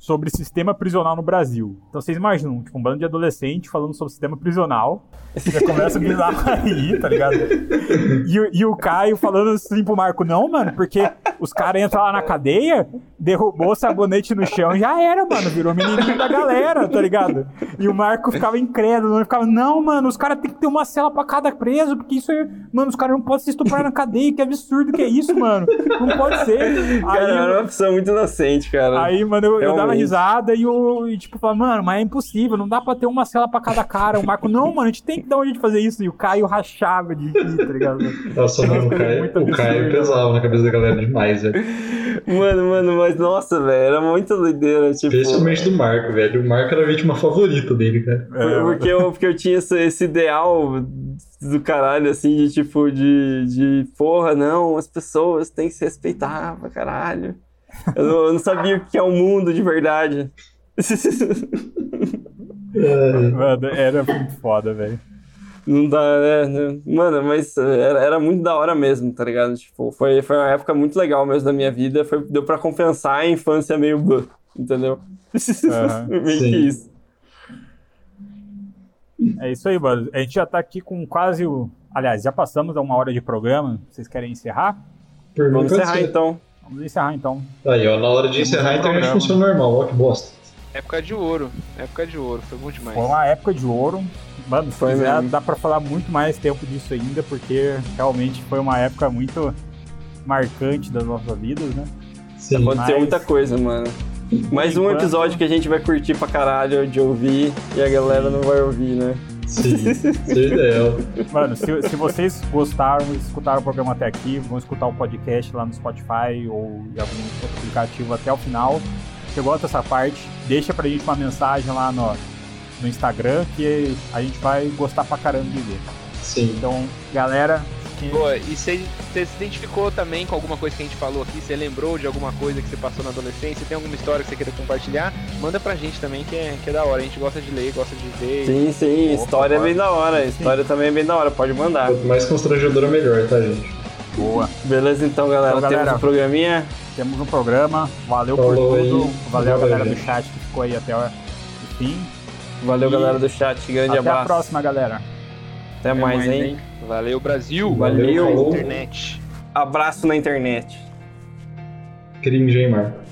sobre sistema prisional no Brasil. Então vocês imaginam, tipo, um bando de adolescente falando sobre sistema prisional. Já começa a bizarro aí, tá ligado? E, e, o Caio falando assim pro Marco, não, mano, porque os caras entram lá na cadeia, derrubou o sabonete no chão já era, mano, virou menininho da galera, tá ligado? E o Marco ficava incrédulo, ele ficava, não, mano, os caras tem que ter uma cela pra cada preso, porque isso é, mano, os caras não podem se estuprar na cadeia, que absurdo que é isso, mano. Não pode ser. Cara, aí, era uma pessoa muito inocente, cara. Aí, mano, eu, eu dava risada e eu, e, tipo, falava, mano, mas é impossível, não dá pra ter uma cela pra cada cara. O Marco, não, mano, a gente tem que dar um jeito de fazer isso. E o Caio rachava de rir, tá ligado? Nossa, mano, o Caio, o Caio pesava na cabeça da galera demais, velho. Mano, mano, mas nossa, velho, era muito doideira, tipo... Especialmente do Marco, velho. O Marco era a vítima favorita dele, cara. É, Porque eu, porque eu tinha esse, esse ideal do caralho, assim, de tipo, de, de porra, não, as pessoas têm que se respeitar pra caralho. Eu não, eu não sabia o que é o mundo de verdade. É, Mano, era muito foda, velho. Não dá, né? Mano, mas era, era muito da hora mesmo, tá ligado? Tipo, foi, foi uma época muito legal mesmo da minha vida. Foi, deu pra compensar a infância meio. blá, Entendeu? Aham. meio Sim. que isso. É isso aí, mano. A gente já tá aqui com quase o. Aliás, já passamos a uma hora de programa. Vocês querem encerrar? mim Vamos encerrar então. Vamos encerrar então. Aí, ó, na hora de encerrar um a internet programa. funciona normal, ó, que bosta. Época de ouro. Época de ouro. Foi bom demais. Foi uma época de ouro. Mano, se Foi quiser, mesmo. dá pra falar muito mais tempo disso ainda, porque realmente foi uma época muito marcante das nossas vidas, né? Sim. Aconteceu Mas- muita coisa, mano. Mais um episódio que a gente vai curtir pra caralho de ouvir e a galera não vai ouvir, né? Sim, ideal. Mano, se, se vocês gostaram, escutaram o programa até aqui, vão escutar o podcast lá no Spotify ou em algum outro aplicativo até o final. Chegou até essa parte, deixa pra gente uma mensagem lá no, no Instagram que a gente vai gostar pra caramba de ver. Sim. Então, galera, Boa, e você se identificou também com alguma coisa que a gente falou aqui? Você lembrou de alguma coisa que você passou na adolescência? Tem alguma história que você queira compartilhar? Manda pra gente também, que é, que é da hora. A gente gosta de ler, gosta de ver. Sim, sim, Opa, história é bora. bem da hora. História também é bem da hora, pode mandar. Quanto mais constrangedora, melhor, tá, gente? boa. Beleza então, galera. Então, galera. Temos um programinha. Temos um programa. Valeu por Falou tudo. aí. Valeu a galera do chat que ficou aí até o fim. Valeu, E galera do chat. Grande Até a abraço. próxima, galera. Até mais, hein? Valeu, Brasil! Valeu. falou. Internet. Abraço na internet. Cringe, hein, Marco?